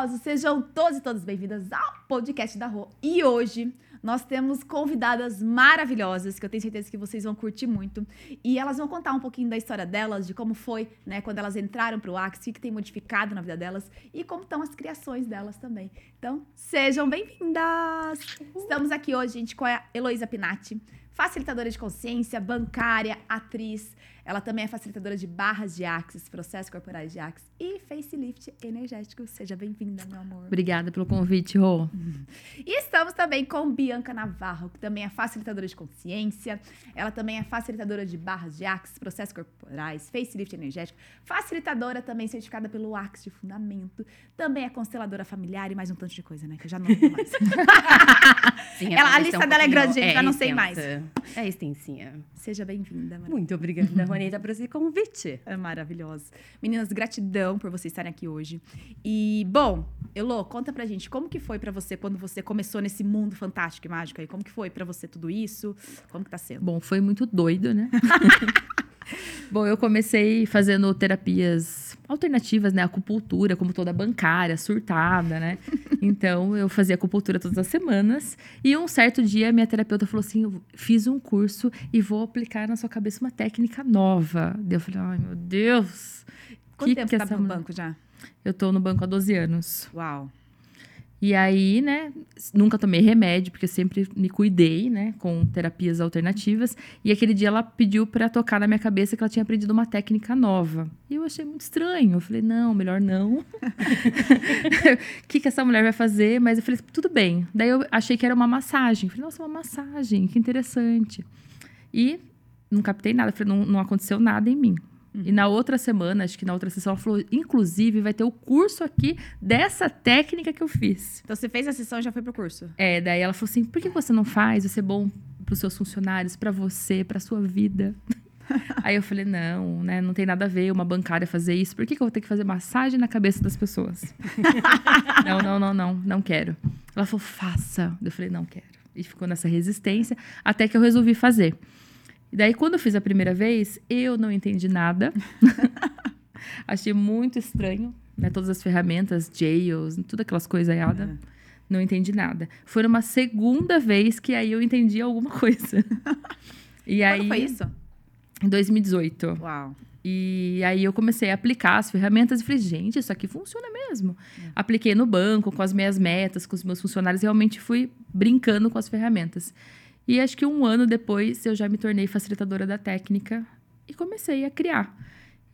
maravilhosos! Sejam todos e todas bem-vindas ao podcast da Rô. E hoje nós temos convidadas maravilhosas que eu tenho certeza que vocês vão curtir muito. E elas vão contar um pouquinho da história delas, de como foi, né, quando elas entraram para o Axie, o que tem modificado na vida delas e como estão as criações delas também. Então, sejam bem-vindas! Estamos aqui hoje, gente, com a Heloísa Pinatti, facilitadora de consciência, bancária, atriz. Ela também é facilitadora de barras de Axis, processos corporais de Axis e facelift energético. Seja bem-vinda, meu amor. Obrigada pelo convite, Rô. E estamos também com Bianca Navarro, que também é facilitadora de consciência. Ela também é facilitadora de barras de Axis, processos corporais, facelift energético. Facilitadora também certificada pelo Axis de Fundamento. Também é consteladora familiar e mais um tanto de coisa, né? Que eu já não lembro mais. Sim, Ela- a lista um dela é grande, gente, já não sei mais. É extensinha. Seja bem-vinda. Muito obrigada, Juanita, por esse convite. É maravilhoso. Meninas, gratidão por vocês estarem aqui hoje. E, bom, Elô, conta pra gente, como que foi pra você quando você começou nesse mundo fantástico e mágico aí? Como que foi pra você tudo isso? Como que tá sendo? Bom, foi muito doido, né? Bom, eu comecei fazendo terapias alternativas, né? Acupuntura, como toda bancária, surtada, né? Então, eu fazia acupuntura todas as semanas. E um certo dia, minha terapeuta falou assim: eu fiz um curso e vou aplicar na sua cabeça uma técnica nova. Daí eu falei: ai, meu Deus. Quanto que tempo que você tá essa no banco já? Eu tô no banco há 12 anos. Uau. E aí, né, nunca tomei remédio, porque eu sempre me cuidei, né, com terapias alternativas. E aquele dia ela pediu pra tocar na minha cabeça que ela tinha aprendido uma técnica nova. E eu achei muito estranho. Eu falei, não, melhor não. O que, que essa mulher vai fazer? Mas eu falei, tudo bem. Daí eu achei que era uma massagem. Falei, nossa, uma massagem, que interessante. E não captei nada. Falei, não, não aconteceu nada em mim. E na outra semana, acho que na outra sessão, ela falou: inclusive, vai ter o curso aqui dessa técnica que eu fiz. Então você fez a sessão e já foi pro curso? É, daí ela falou assim: por que você não faz? Vai ser bom pros seus funcionários, pra você, pra sua vida. Aí eu falei: não, né? Não tem nada a ver uma bancária fazer isso. Por que, que eu vou ter que fazer massagem na cabeça das pessoas? não, não, não, não, não quero. Ela falou: faça. Eu falei: não quero. E ficou nessa resistência até que eu resolvi fazer. E daí, quando eu fiz a primeira vez, eu não entendi nada. Achei muito estranho, né? Todas as ferramentas, jails, tudo aquelas coisas erradas. Uhum. Não entendi nada. Foi numa segunda vez que aí eu entendi alguma coisa. E aí, Quando foi isso? em 2018. Uau. E aí eu comecei a aplicar as ferramentas e falei, gente, isso aqui funciona mesmo. Apliquei no banco, com as minhas metas, com os meus funcionários, realmente fui brincando com as ferramentas. E acho que um ano depois eu já me tornei facilitadora da técnica e comecei a criar.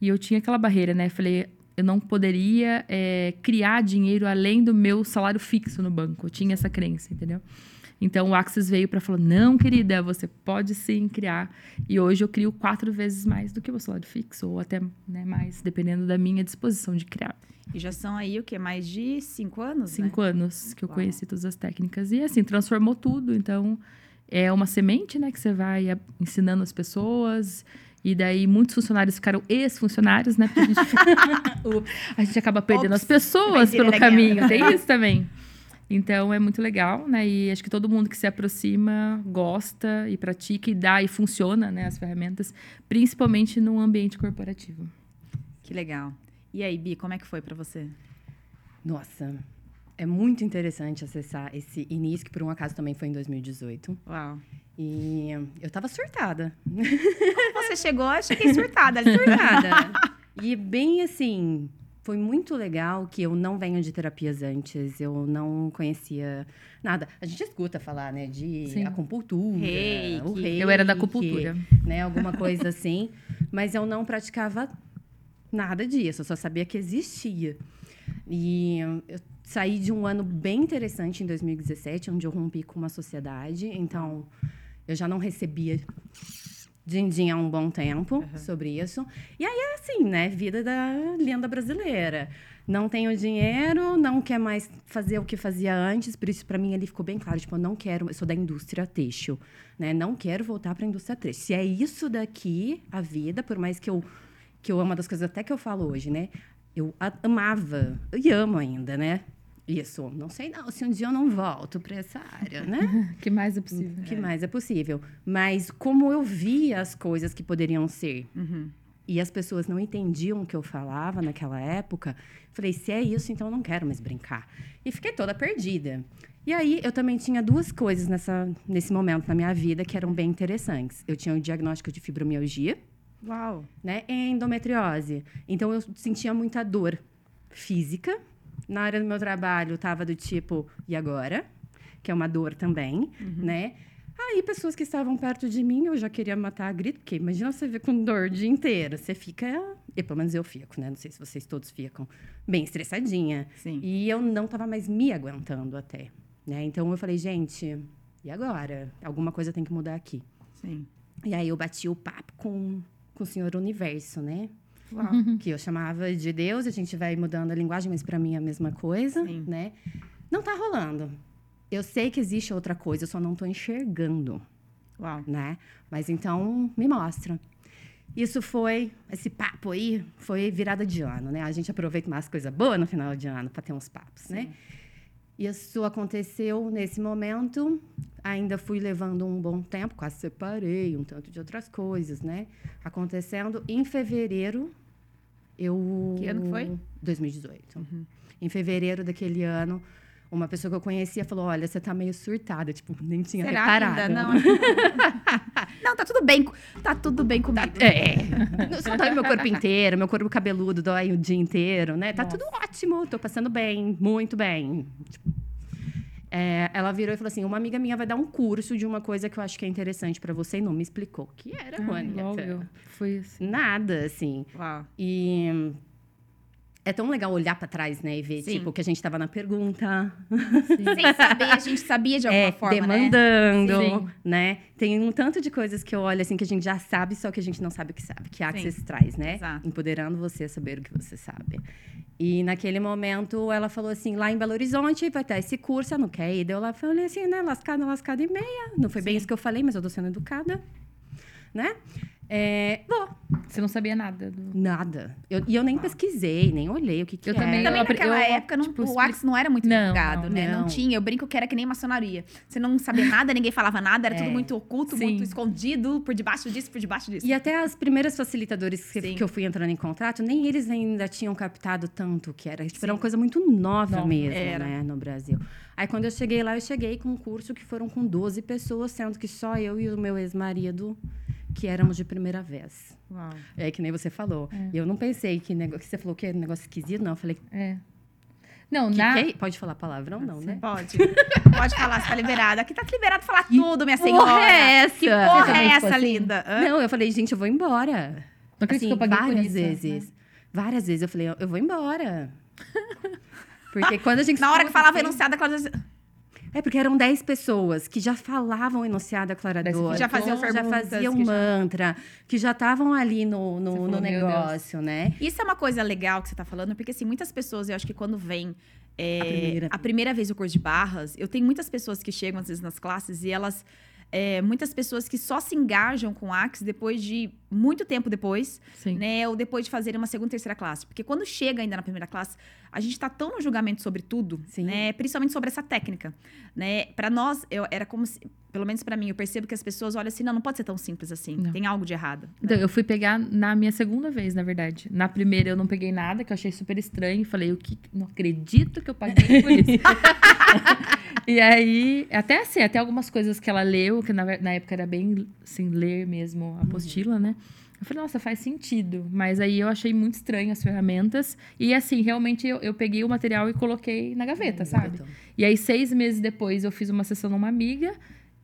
E eu tinha aquela barreira, né? Falei, eu não poderia é, criar dinheiro além do meu salário fixo no banco. Eu tinha essa crença, entendeu? Então o Axis veio para falar: não, querida, você pode sim criar. E hoje eu crio quatro vezes mais do que o meu salário fixo, ou até né, mais, dependendo da minha disposição de criar. E já são aí o quê? Mais de cinco anos, né? Cinco anos que eu Uau. conheci todas as técnicas. E assim, transformou tudo. Então, é uma semente, né, que você vai ensinando as pessoas. E daí, muitos funcionários ficaram ex-funcionários, né? Porque a gente, a gente acaba perdendo Ops, as pessoas pelo caminho. Tem isso também. Então, é muito legal, né? E acho que todo mundo que se aproxima gosta e pratica e dá e funciona, né? As ferramentas, principalmente no ambiente corporativo. Que legal. E aí, Bi, como é que foi pra você? Nossa, é muito interessante acessar esse início, que por um acaso também foi em 2018. Uau. E eu tava surtada. Você chegou, eu cheguei surtada ali. Surtada. e bem assim, foi muito legal que eu não venho de terapias antes, eu não conhecia nada. A gente escuta falar, né, de Sim. acupuntura, Reiki. o reiki, Eu era da acupuntura. né, alguma coisa assim, mas eu não praticava nada disso, eu só sabia que existia. E eu saí de um ano bem interessante em 2017, onde eu rompi com uma sociedade, então eu já não recebia din-din há um bom tempo sobre isso. E aí é assim, né? Vida da lenda brasileira. Não tenho dinheiro, não quer mais fazer o que fazia antes, por isso para mim ali ficou bem claro, tipo, eu não quero, eu sou da indústria têxtil, né? Não quero voltar para a indústria têxtil. Se é isso daqui a vida, por mais que eu que eu amo uma das coisas até que eu falo hoje, né? Eu amava e amo ainda, né? Isso. Não sei não se um dia eu não volto para essa área, né? O que mais é possível? Que mais é possível. Mas como eu via as coisas que poderiam ser. Uhum. e as pessoas não entendiam o que eu falava naquela época, falei, se é isso, então eu não quero mais brincar. E fiquei toda perdida. E aí, eu também tinha duas coisas nessa, nesse momento na minha vida que eram bem interessantes. Eu tinha o diagnóstico de fibromialgia, Uau. né, e endometriose. Então, eu sentia muita dor física. Na área do meu trabalho, estava do tipo, e agora? Que é uma dor também, né? Aí, pessoas que estavam perto de mim, eu já queria matar a grito, porque imagina você ver com dor o dia inteiro. Você fica. E pelo menos eu fico, né? Não sei se vocês todos ficam bem estressadinha. Sim. E eu não estava mais me aguentando até. Né? Então eu falei, gente, e agora? Alguma coisa tem que mudar aqui. Sim. E aí eu bati o papo com, com o Senhor Universo, né? Uau. Que eu chamava de Deus, a gente vai mudando a linguagem, mas para mim é a mesma coisa, Sim. né? Não tá rolando. Eu sei que existe outra coisa, eu só não tô enxergando, Uau. né? Mas então, me mostra. Isso foi, esse papo aí, foi virada de ano, né? A gente aproveita mais coisa boa no final de ano para ter uns papos, né? Isso aconteceu nesse momento. Ainda fui levando um bom tempo, quase separei, um tanto de outras coisas, né? Acontecendo em fevereiro, eu. Que ano que foi? 2018. Em fevereiro daquele ano, uma pessoa que eu conhecia falou: Olha, você tá meio surtada. Tipo, nem tinha Será reparado. ainda? Não. não, tá tudo bem. Tá tudo bem comigo. É. Não Só dói meu corpo inteiro, meu corpo cabeludo dói o dia inteiro, né? Tá Nossa. tudo ótimo, tô passando bem, muito bem. Tipo, é, ela virou e falou assim: uma amiga minha vai dar um curso de uma coisa que eu acho que é interessante pra você e não me explicou. O que era, Juanita? eu. Foi assim. Nada, assim. Uau. E é tão legal olhar pra trás, né? E ver, Sim. tipo, que a gente tava na pergunta, Sem saber, a gente sabia de alguma é, forma, né? demandando, Sim. né? Tem um tanto de coisas que eu olho assim que a gente já sabe, só que a gente não sabe o que sabe, que a Sim. Access traz, né? Exato. Empoderando você a saber o que você sabe. E naquele momento ela falou assim: lá em Belo Horizonte vai ter esse curso, eu não quer ir. Daí eu lá falei assim, né? Lascada, lascada e meia. Não foi bem Sim. isso que eu falei, mas eu tô sendo educada, né? É, vou. Você não sabia nada. do- Nada. Eu- e eu nem pesquisei, nem olhei o que, que Eu era. também- Também Eu naquela eu, época, não, tipo, o Axe não era muito Não, divulgado, não, né? Não. não. tinha. Eu brinco que era que nem maçonaria. Você não sabia nada, ninguém falava nada, era É. tudo muito oculto, Sim. muito escondido, por debaixo disso, por debaixo disso. E até as primeiras facilitadores que, que eu fui entrando em contato, nem eles ainda tinham captado tanto que era. Tipo, era uma coisa muito nova Nova, mesmo, era. né, no Brasil. Aí quando eu cheguei lá, eu cheguei com um curso que foram com 12 pessoas, sendo que só eu e o meu ex-marido que éramos de primeira vez. Uau. É que nem você falou. E eu não pensei que, nego... que você falou que era um negócio esquisito, não. Eu falei, que, É. Não, que na. que é? Pode falar palavrão, não, né? Pode. Pode falar, você tá liberada. Aqui tá liberado falar tudo, minha senhora. porra é essa? Que porra é essa, assim? linda? Hã? Não, eu falei, gente, eu vou embora. Não acredito Assim, que eu paguei por várias né? vezes. Várias vezes eu falei, eu vou embora. Porque quando a gente. Na hora que falava assim- enunciado, aquela coisa- É porque eram 10 pessoas que já falavam enunciado aclarador. Que já faziam que já faziam que já- mantra, que já estavam ali no, no, falou, no "Meu negócio, né? Isso é uma coisa legal que você tá falando, porque assim, muitas pessoas, eu acho que quando vem é, A primeira a primeira vez o curso de barras, eu tenho muitas pessoas que chegam às vezes nas classes e elas. é, muitas pessoas que só se engajam com o Axe depois de muito tempo depois, Sim. né? Ou depois de fazerem uma segunda, terceira classe. Porque quando chega ainda na primeira classe, a gente tá tão no julgamento sobre tudo, Sim. né? Principalmente sobre essa técnica, né? Para nós, eu, era como se, pelo menos para mim, eu percebo que as pessoas olham assim, não, não pode ser tão simples assim. Não. Tem algo de errado. Então, eu fui pegar na minha segunda vez, na verdade. Na primeira eu não peguei nada, que eu achei super estranho. Falei, o que? Não acredito que eu paguei por isso. e aí, até assim, até algumas coisas que ela leu, que na, na época era bem assim, ler mesmo a apostila, né? Eu falei, nossa, faz sentido. Mas aí eu achei muito estranho as ferramentas. E assim, realmente eu, eu peguei o material e coloquei na gaveta, sabe? Então, E aí, seis meses depois, eu fiz uma sessão numa amiga.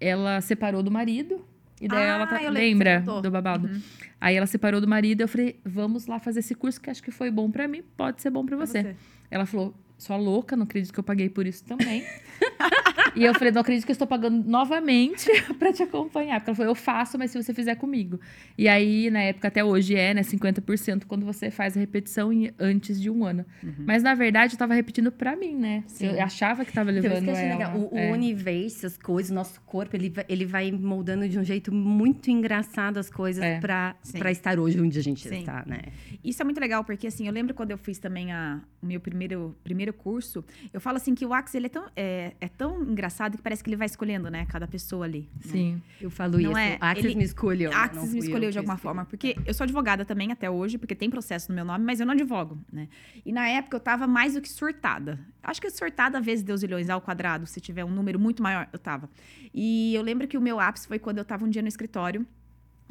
Ela separou do marido. E daí Ah, ela tá, você lembra do babado? Uhum. Aí ela separou do marido. Eu falei, vamos lá fazer esse curso que acho que foi bom pra mim. Pode ser bom pra Pra você. Ela falou, sua louca, não acredito que eu paguei por isso também. e eu falei, não acredito que eu estou pagando novamente pra te acompanhar. Porque ela falou, eu faço, mas se você fizer comigo. E aí, na época, até hoje é, né, 50% quando você faz a repetição em- antes de um ano. Mas, na verdade, eu tava repetindo pra mim, né? Sim. Eu achava que tava Então, levando que eu achei ela. legal. O, o é. universo, as coisas, o nosso corpo, ele vai, ele vai moldando de um jeito muito engraçado as coisas É. pra estar hoje onde a gente Sim. está, né? Isso é muito legal, porque assim, eu lembro quando eu fiz também a, o meu primeiro, primeiro curso, eu falo assim que o Axe, ele é tão, é, é tão engraçado que parece que ele vai escolhendo, né? Cada pessoa ali. né? Sim. Eu falo Não isso. é? Axis Ele- me escolheu. né? Axis me eu escolheu de alguma escolhi. forma, porque eu sou advogada também até hoje, porque tem processo no meu nome, mas eu não advogo, né? E na época eu tava mais do que surtada. Acho que surtada vezes Deus milhões ao quadrado, se tiver um número muito maior, eu tava. E eu lembro que o meu ápice foi quando eu tava um dia no escritório,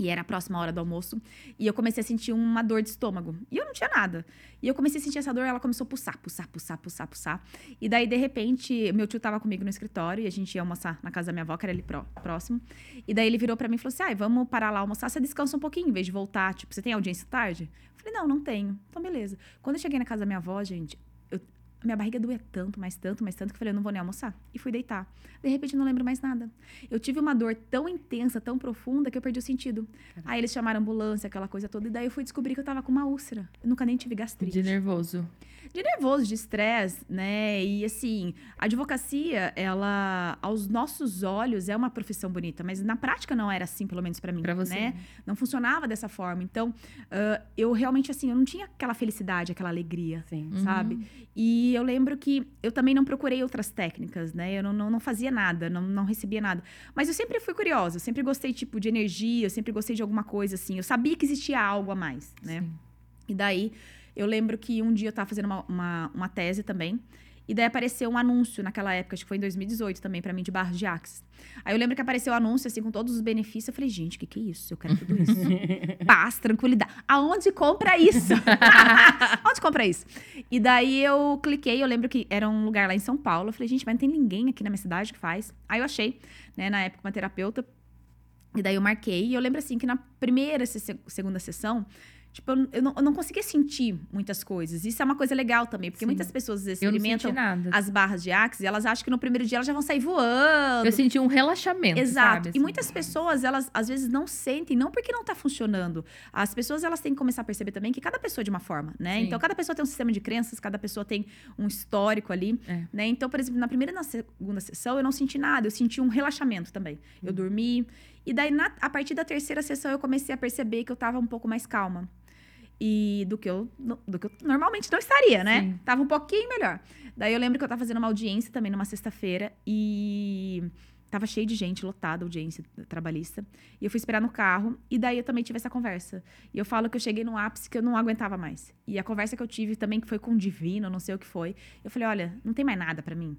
e era a próxima hora do almoço, e eu comecei a sentir uma dor de estômago. E eu não tinha nada. E eu comecei a sentir essa dor, ela começou a pulsar, pulsar, pulsar, pulsar, pulsar. E daí, de repente, meu tio tava comigo no escritório e a gente ia almoçar na casa da minha avó, que era ali pró- próximo. E daí ele virou pra mim e falou assim: ai, vamos parar lá almoçar, você descansa um pouquinho, em vez de voltar. Tipo, você tem audiência tarde? Eu falei, não, não tenho. Então, beleza. Quando eu cheguei na casa da minha avó, gente, minha barriga doía tanto, mais tanto, mais tanto, que eu falei, eu não vou nem almoçar. E fui deitar. De repente, eu não lembro mais nada. Eu tive uma dor tão intensa, tão profunda, que eu perdi o sentido. Aí eles chamaram a ambulância, aquela coisa toda, e daí eu fui descobrir que eu tava com uma úlcera. Eu nunca nem tive gastrite De nervoso. de nervoso, de estresse, né? E assim, a advocacia, ela, aos nossos olhos, é uma profissão bonita, mas na prática não era assim, pelo menos pra mim, Pra você. né? Não funcionava dessa forma. Então, ah, eu realmente, assim, eu não tinha aquela felicidade, aquela alegria, Sim. Uhum. sabe? E eu lembro que eu também não procurei outras técnicas, né? Eu não, não, não fazia nada, não, não recebia nada. Mas eu sempre fui curiosa, eu sempre gostei, tipo, de energia, eu sempre gostei de alguma coisa, assim. Eu sabia que existia algo a mais, né? Sim. E daí, eu lembro que um dia eu tava fazendo uma, uma, uma tese também. E daí apareceu um anúncio naquela época, acho que foi em 2018 também, pra mim, de barras de Axis. Aí eu lembro que apareceu o anúncio, assim, com todos os benefícios. Eu falei, gente, o que, que é isso? Eu quero tudo isso. Paz, tranquilidade. Aonde compra isso? Onde compra isso? E daí eu cliquei, eu lembro que era um lugar lá em São Paulo. Eu falei, gente, mas não tem ninguém aqui na minha cidade que faz. Aí eu achei, né, na época, uma terapeuta. E daí eu marquei. E eu lembro, assim, que na primeira, se- segunda sessão, tipo, eu, eu não, eu não conseguia sentir muitas coisas. Isso é uma coisa legal também, porque Sim. muitas pessoas experimentam as barras de Axis e elas acham que no primeiro dia elas já vão sair voando. Eu senti um relaxamento. Exato. sabe, E assim. muitas pessoas, elas às vezes não sentem, não porque não tá funcionando. As pessoas, elas têm que começar a perceber também que cada pessoa é de uma forma, né? Sim. Então, cada pessoa tem um sistema de crenças, cada pessoa tem um histórico ali, É. né? Então, por exemplo, na primeira e na segunda sessão, eu não senti nada, eu senti um relaxamento também. Hum. Eu dormi. E daí, na- a partir da terceira sessão, eu comecei a perceber que eu tava um pouco mais calma. E do que eu, do que eu normalmente não estaria, né? Sim. Tava um pouquinho melhor. Daí eu lembro que eu tava fazendo uma audiência também numa sexta-feira e tava cheio de gente, lotada audiência trabalhista. E eu fui esperar no carro e daí eu também tive essa conversa. E eu falo que eu cheguei num ápice que eu não aguentava mais. E a conversa que eu tive também, que foi com o divino, não sei o que foi. Eu falei, olha, não tem mais nada pra mim.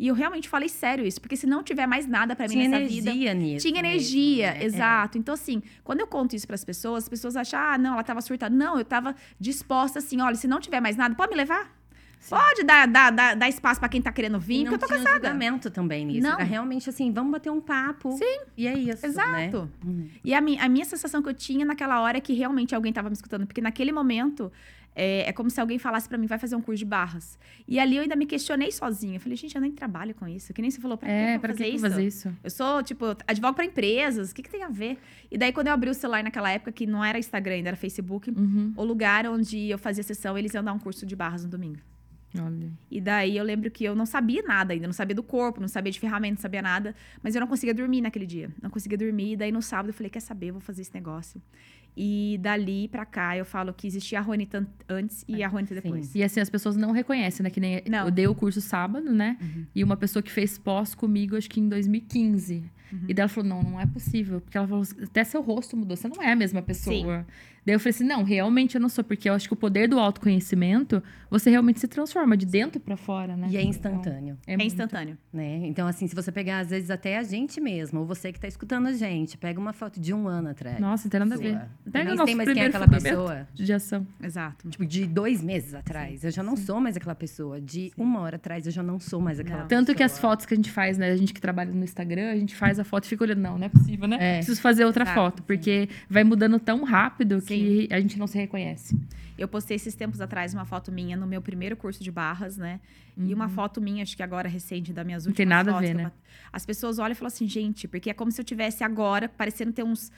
E eu realmente falei sério isso, porque se não tiver mais nada pra mim Tinha nessa energia vida, nisso. tinha mesmo, energia, né? exato. Então, assim, quando eu conto isso pras pessoas, as pessoas acham, ah, não, ela tava surtada. Não, eu tava disposta assim, olha, se não tiver mais nada, pode me levar? Sim. Pode dar, dar, dar, dar espaço pra quem tá querendo vir, porque eu tô tinha cansada. julgamento também nisso. Não. Era realmente assim, vamos bater um papo. Sim. E é isso, né? Exato. Uhum. E a, mi a minha sensação que eu tinha naquela hora é que realmente alguém tava me escutando. Porque naquele momento, é, é como se alguém falasse pra mim, vai fazer um curso de barras. E ali eu ainda me questionei sozinha. Eu falei, gente, eu nem trabalho com isso. Que nem você falou, pra É, pra fazer que isso? fazer isso? Eu sou, tipo, advogo pra empresas. O que, que tem a ver? E daí, quando eu abri o celular naquela época, que não era Instagram, ainda era Facebook, Uhum. o lugar onde eu fazia sessão, eles iam dar um curso de barras no domingo. Olha. E daí eu lembro que eu não sabia nada ainda, não sabia do corpo, não sabia de ferramenta, não sabia nada, mas eu não conseguia dormir naquele dia. Não conseguia dormir, e daí no sábado eu falei, quer saber, eu vou fazer esse negócio. E dali pra cá eu falo que existia a Juanita antes e a Sim. depois. E assim, as pessoas não reconhecem, né? Que nem Não. eu dei o curso sábado, né? Uhum. E uma pessoa que fez pós comigo, acho que em 2015. Uhum. E daí ela falou: não, não é possível. Porque ela falou: até seu rosto mudou, você não é a mesma pessoa. Daí eu falei assim: não, realmente eu não sou, porque eu acho que o poder do autoconhecimento, você realmente se transforma de dentro pra fora, né? E é instantâneo, É muito. instantâneo. né? Então, assim, se você pegar, às vezes, até a gente mesmo, ou você que tá escutando a gente, pega uma foto de um ano atrás. Nossa, não tem nada a ver. Pega Nem o nosso sei mais quem é aquela pessoa. de ação. Exato. Tipo, de dois meses atrás. Eu já não sou mais aquela pessoa. De uma hora atrás, eu já não sou mais aquela Não. pessoa. Tanto que as fotos que a gente faz, né? A gente que trabalha no Instagram, a gente faz a foto e fica olhando, não, não é possível, né? É. Preciso fazer outra Exato, foto, porque vai mudando tão rápido que Sim. a gente não se reconhece. Eu postei esses tempos atrás uma foto minha no meu primeiro curso de barras, né? E uma foto minha, acho que agora recente, das minhas Uhum. Não últimas tem nada a fotos ver, que eu né? As pessoas olham e falam assim, gente, porque é como se eu tivesse agora, parecendo ter uns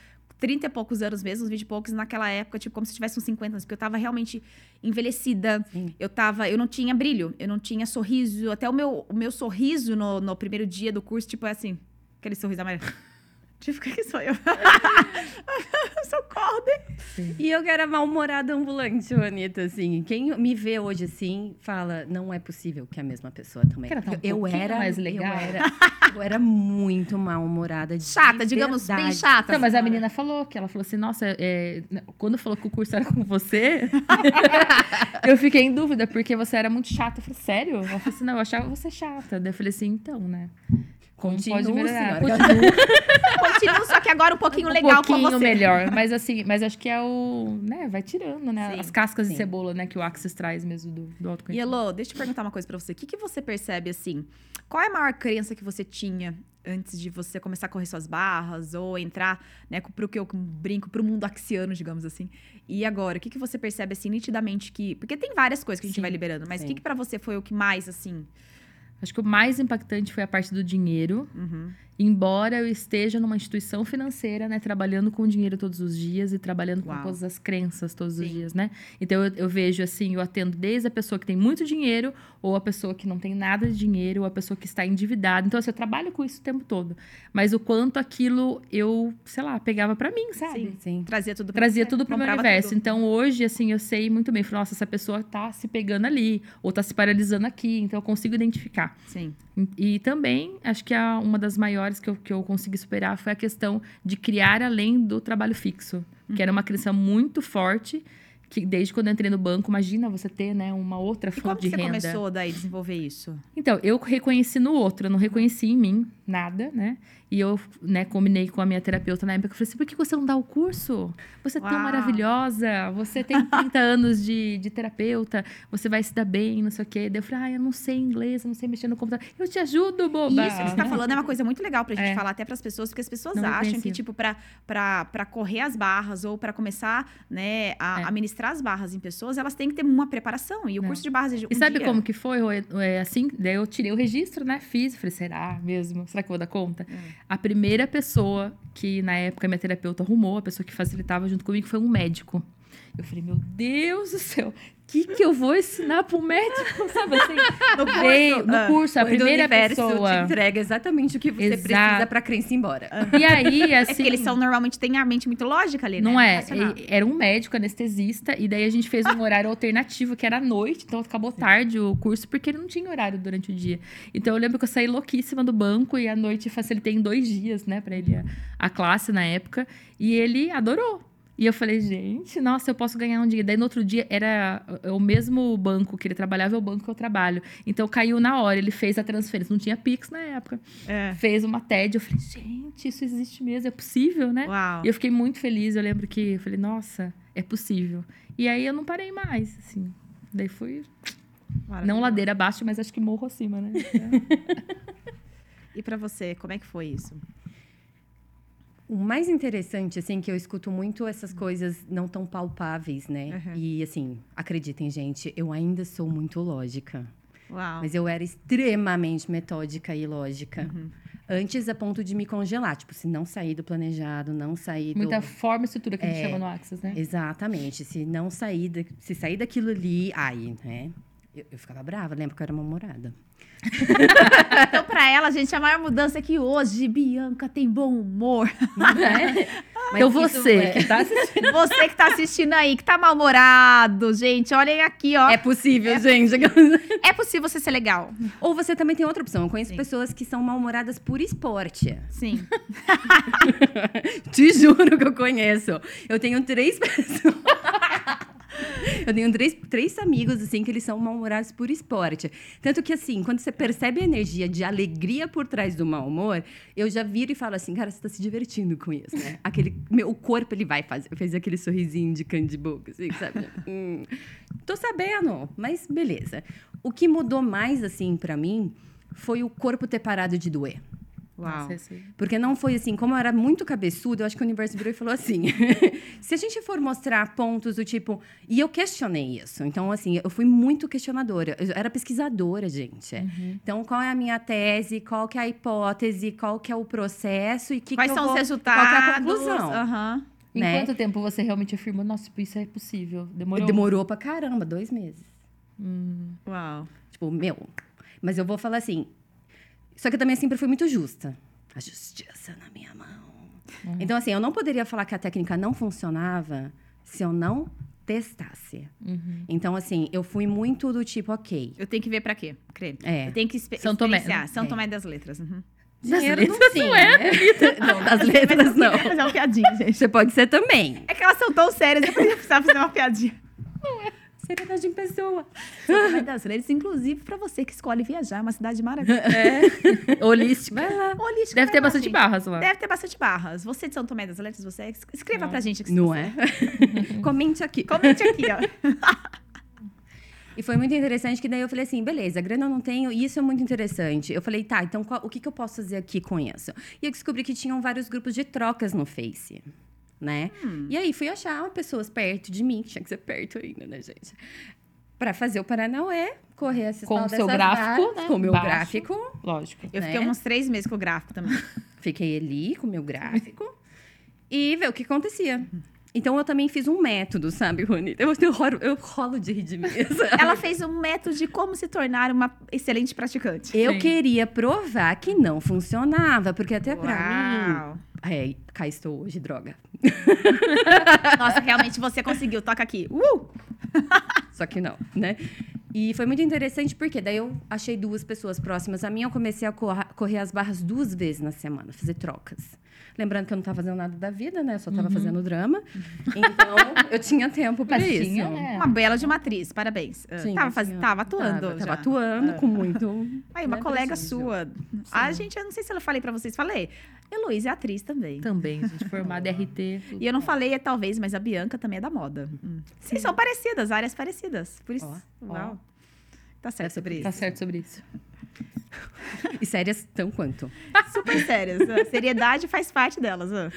30 e poucos anos mesmo, uns 20 e poucos, naquela época, tipo, como se eu tivesse uns 50 anos, porque eu tava realmente envelhecida. Sim. Eu tava, eu não tinha brilho, eu não tinha sorriso. Até o meu, o meu sorriso no, no primeiro dia do curso, tipo, é assim, aquele sorriso amarelo. Tipo, o que que sou eu? Socorro, né? E eu que era mal-humorada ambulante, Anitta, assim. Quem me vê hoje assim, fala, não é possível que é a mesma pessoa também. Tá um eu era mais legal. Eu era, eu era muito mal-humorada. de Chata, digamos, bem chata. Não, mas a menina falou que ela falou assim, nossa, é, quando falou que o curso era com você, eu fiquei em dúvida, porque você era muito chata. Eu falei, sério? Ela falou assim, não, eu achava você chata. Daí eu falei assim, então, né? Como Continuo, pode melhorar? senhora. Continua só que agora um pouquinho um legal pouquinho com você. melhor. Mas assim, mas acho que é o, né, vai tirando, né? Sim, As cascas de sim. cebola, né, que o Axis traz mesmo do, do E autoconhecimento. Elô, deixa eu perguntar uma coisa pra você. O que, que você percebe, assim? Qual é a maior crença que você tinha antes de você começar a correr suas barras ou entrar, né, pro que eu brinco, pro mundo axiano, digamos assim? E agora, o que, que você percebe, assim, nitidamente que... Porque tem várias coisas que a gente Sim, vai liberando, mas o que, que pra você foi o que mais, assim... Acho que o mais impactante foi a parte do dinheiro. Uhum. Embora eu esteja numa instituição financeira, né, trabalhando com dinheiro todos os dias e trabalhando Uau. com todas as crenças todos os Sim. dias, né? Então eu, eu vejo assim, eu atendo desde a pessoa que tem muito dinheiro, ou a pessoa que não tem nada de dinheiro, ou a pessoa que está endividada. Então assim, eu trabalho com isso o tempo todo. Mas o quanto aquilo eu, sei lá, pegava pra mim, sabe? Sim. Sim. Trazia tudo pra Trazia tudo pro meu comprava universo. tudo. Então, hoje, assim, eu sei muito bem. Falei, nossa, essa pessoa tá se pegando ali, ou tá se paralisando aqui. Então, eu consigo identificar. Sim. E, e também, acho que a, uma das maiores que eu, que eu consegui superar foi a questão de criar além do trabalho fixo. Que era uma crença muito forte, que desde quando eu entrei no banco, imagina você ter, né, uma outra E como fonte de você renda. começou daí a desenvolver isso? Então, eu reconheci no outro, eu não reconheci em mim nada, né? E eu, né, combinei com a minha terapeuta na época, eu falei assim, por que você não dá o curso? Você é tão Uau. maravilhosa, você tem 30 anos de, de terapeuta, você vai se dar bem, não sei o quê. Daí eu falei, ah, eu não sei inglês, eu não sei mexer no computador. Eu te ajudo, boba! Isso que você tá falando é uma coisa muito legal pra gente É. falar até pras pessoas, porque as pessoas Não acham que, tipo, pra, pra, pra correr as barras ou pra começar, né, a, É. a ministrar as barras em pessoas, elas têm que ter uma preparação. E o Não. curso de barras de um E sabe dia- como que foi? Rô? É, assim, daí eu tirei o registro, né? Fiz, falei, será mesmo? Será que eu vou dar conta? É. A primeira pessoa que, na época, minha terapeuta arrumou, a pessoa que facilitava junto comigo, foi um médico. Eu falei, meu Deus do céu, que, que eu vou ensinar pro médico? Sabe assim? No curso, Veio, no ah, curso, a Quando primeira pessoa. te entrega exatamente o que você Exato. precisa pra crença ir embora. E aí, assim. É porque eles são, normalmente, têm a mente muito lógica ali, né? Não é, Racional. e- era um médico anestesista, e daí a gente fez um horário alternativo, que era à noite, então acabou tarde o curso, porque ele não tinha horário durante o dia. Então eu lembro que eu saí louquíssima do banco, e à noite facilitei em dois dias, né, pra ele a, a classe na época, e ele adorou. E eu falei, gente, nossa, eu posso ganhar um dia. Daí no outro dia era o mesmo banco que ele trabalhava, é o banco que eu trabalho. Então caiu na hora, ele fez a transferência. Não tinha Pix na época. É. Fez uma TED. Eu falei, gente, isso existe mesmo, é possível, né? Uau. E eu fiquei muito feliz. Eu lembro que eu falei, nossa, é possível. E aí eu não parei mais, assim. Daí fui, não ladeira abaixo, mas acho que morro acima, né? E pra você, como é que foi isso? O mais interessante, assim, que eu escuto muito essas coisas não tão palpáveis, né? Uhum. E, assim, acreditem, gente, eu ainda sou muito lógica. Uau. Mas eu era extremamente metódica e lógica. Uhum. Antes, a ponto de me congelar. Tipo, se não sair do planejado, não sair Muita do... forma e estrutura que a gente É. chama no Axis, né? Exatamente. Se não sair... Da... Se sair daquilo ali... Aí, né? Eu, eu ficava brava. Lembro que eu era mal-humorada. Então, pra ela, gente, a maior mudança é que hoje Bianca tem bom humor. Mas Então você é- que tá assistindo. Você que tá assistindo aí, que tá mal-humorado, gente, olhem aqui, ó. É possível, gente. É possível você ser legal. Ou você também tem outra opção. Eu conheço Sim. pessoas que são mal-humoradas por esporte. Sim. Te juro que eu conheço. Eu tenho três pessoas. Eu tenho três, três amigos, assim, que eles são mal-humorados por esporte. Tanto que, assim, quando você percebe a energia de alegria por trás do mau humor, eu já viro e falo assim, cara, você tá se divertindo com isso, né? Aquele, meu, o corpo, ele vai fazer, fez aquele sorrisinho de candy boca, assim, sabe? Hum, tô sabendo, mas beleza. O que mudou mais, assim, pra mim, foi o corpo ter parado de doer. Uau. Porque não foi assim, como eu era muito cabeçudo, eu acho que o universo virou e falou assim: se a gente for mostrar pontos do tipo. E eu questionei isso. Então, assim, eu fui muito questionadora. Eu era pesquisadora, gente. Então, qual é a minha tese, qual que é a hipótese, qual que é o processo e que Quais que eu são os vou- resultados? Qual que é a conclusão? Aham. Em né? quanto tempo você realmente afirmou, nossa, isso é possível? Demorou? Demorou pra caramba, dois meses. Hum, Uau. Tipo, meu. Mas eu vou falar assim. Só que eu também sempre fui muito justa. A justiça na minha mão. Então, assim, eu não poderia falar que a técnica não funcionava se eu não testasse. Uhum. Então, assim, eu fui muito do tipo, ok. Eu tenho que ver pra quê? Crê. É. Eu tenho que expe São Tomé, experienciar. São É. Tomé das letras. Uhum. Dinheiro letras não não é, né? Não, das letras não. Mas é uma piadinha, gente. Você pode ser também. É que elas são tão sérias, eu precisava fazer uma piadinha. Seriedade em pessoa. São das letras, inclusive pra você que escolhe viajar, é uma cidade maravilhosa. Holístico. Vai lá. Holística, Deve ter lá, bastante gente. barras lá. Deve ter bastante barras. Você de São Tomé das Letras, você es- escreva pra gente aqui. Não você- é? Comente aqui. Comente aqui, ó. E foi muito interessante que daí eu falei assim, beleza, grana eu não tenho, e isso é muito interessante. Eu falei, tá, então qual- o que, que eu posso fazer aqui com isso? E eu descobri que tinham vários grupos de trocas no Face, né? E aí fui achar pessoas perto de mim, tinha que ser perto ainda, né, gente? Pra fazer o Paranauê, correr essas Com o seu gráfico, né, Com o meu baixo. gráfico. Lógico. Eu fiquei Né? uns três meses com o gráfico também. Fiquei ali com o meu gráfico e ver o que acontecia. Então eu também fiz um método, sabe, Rony? Eu, eu, rolo, eu rolo de rir de mim. sabe? Ela fez um método de como se tornar uma excelente praticante. Eu Sim. queria provar que não funcionava, porque até pra mim. Uau. É, cá estou hoje, droga. Nossa, realmente você conseguiu. Toca aqui. Uh! Só que não, né? E foi muito interessante porque daí eu achei duas pessoas próximas a mim, eu comecei a correr as barras duas vezes na semana, fazer trocas. Lembrando que eu não estava fazendo nada da vida, né? Eu só estava fazendo drama. Então, eu tinha tempo para isso. tinha, né? Uma bela de uma atriz, parabéns. Ah, Sim, tava, faz... tava atuando. Tava, atuando com muito. Aí, uma né, colega sua. A gente, eu não sei se eu falei pra vocês, falei. Heloísa é atriz também. Também, gente. Formada RT. E eu não falei, é talvez, mas a Bianca também é da moda. Sim, são parecidas, áreas parecidas. Por isso. Ó, Uau. Tá certo sobre Tá isso. certo sobre isso. E sérias tão quanto. Super sérias. A seriedade faz parte delas. ó.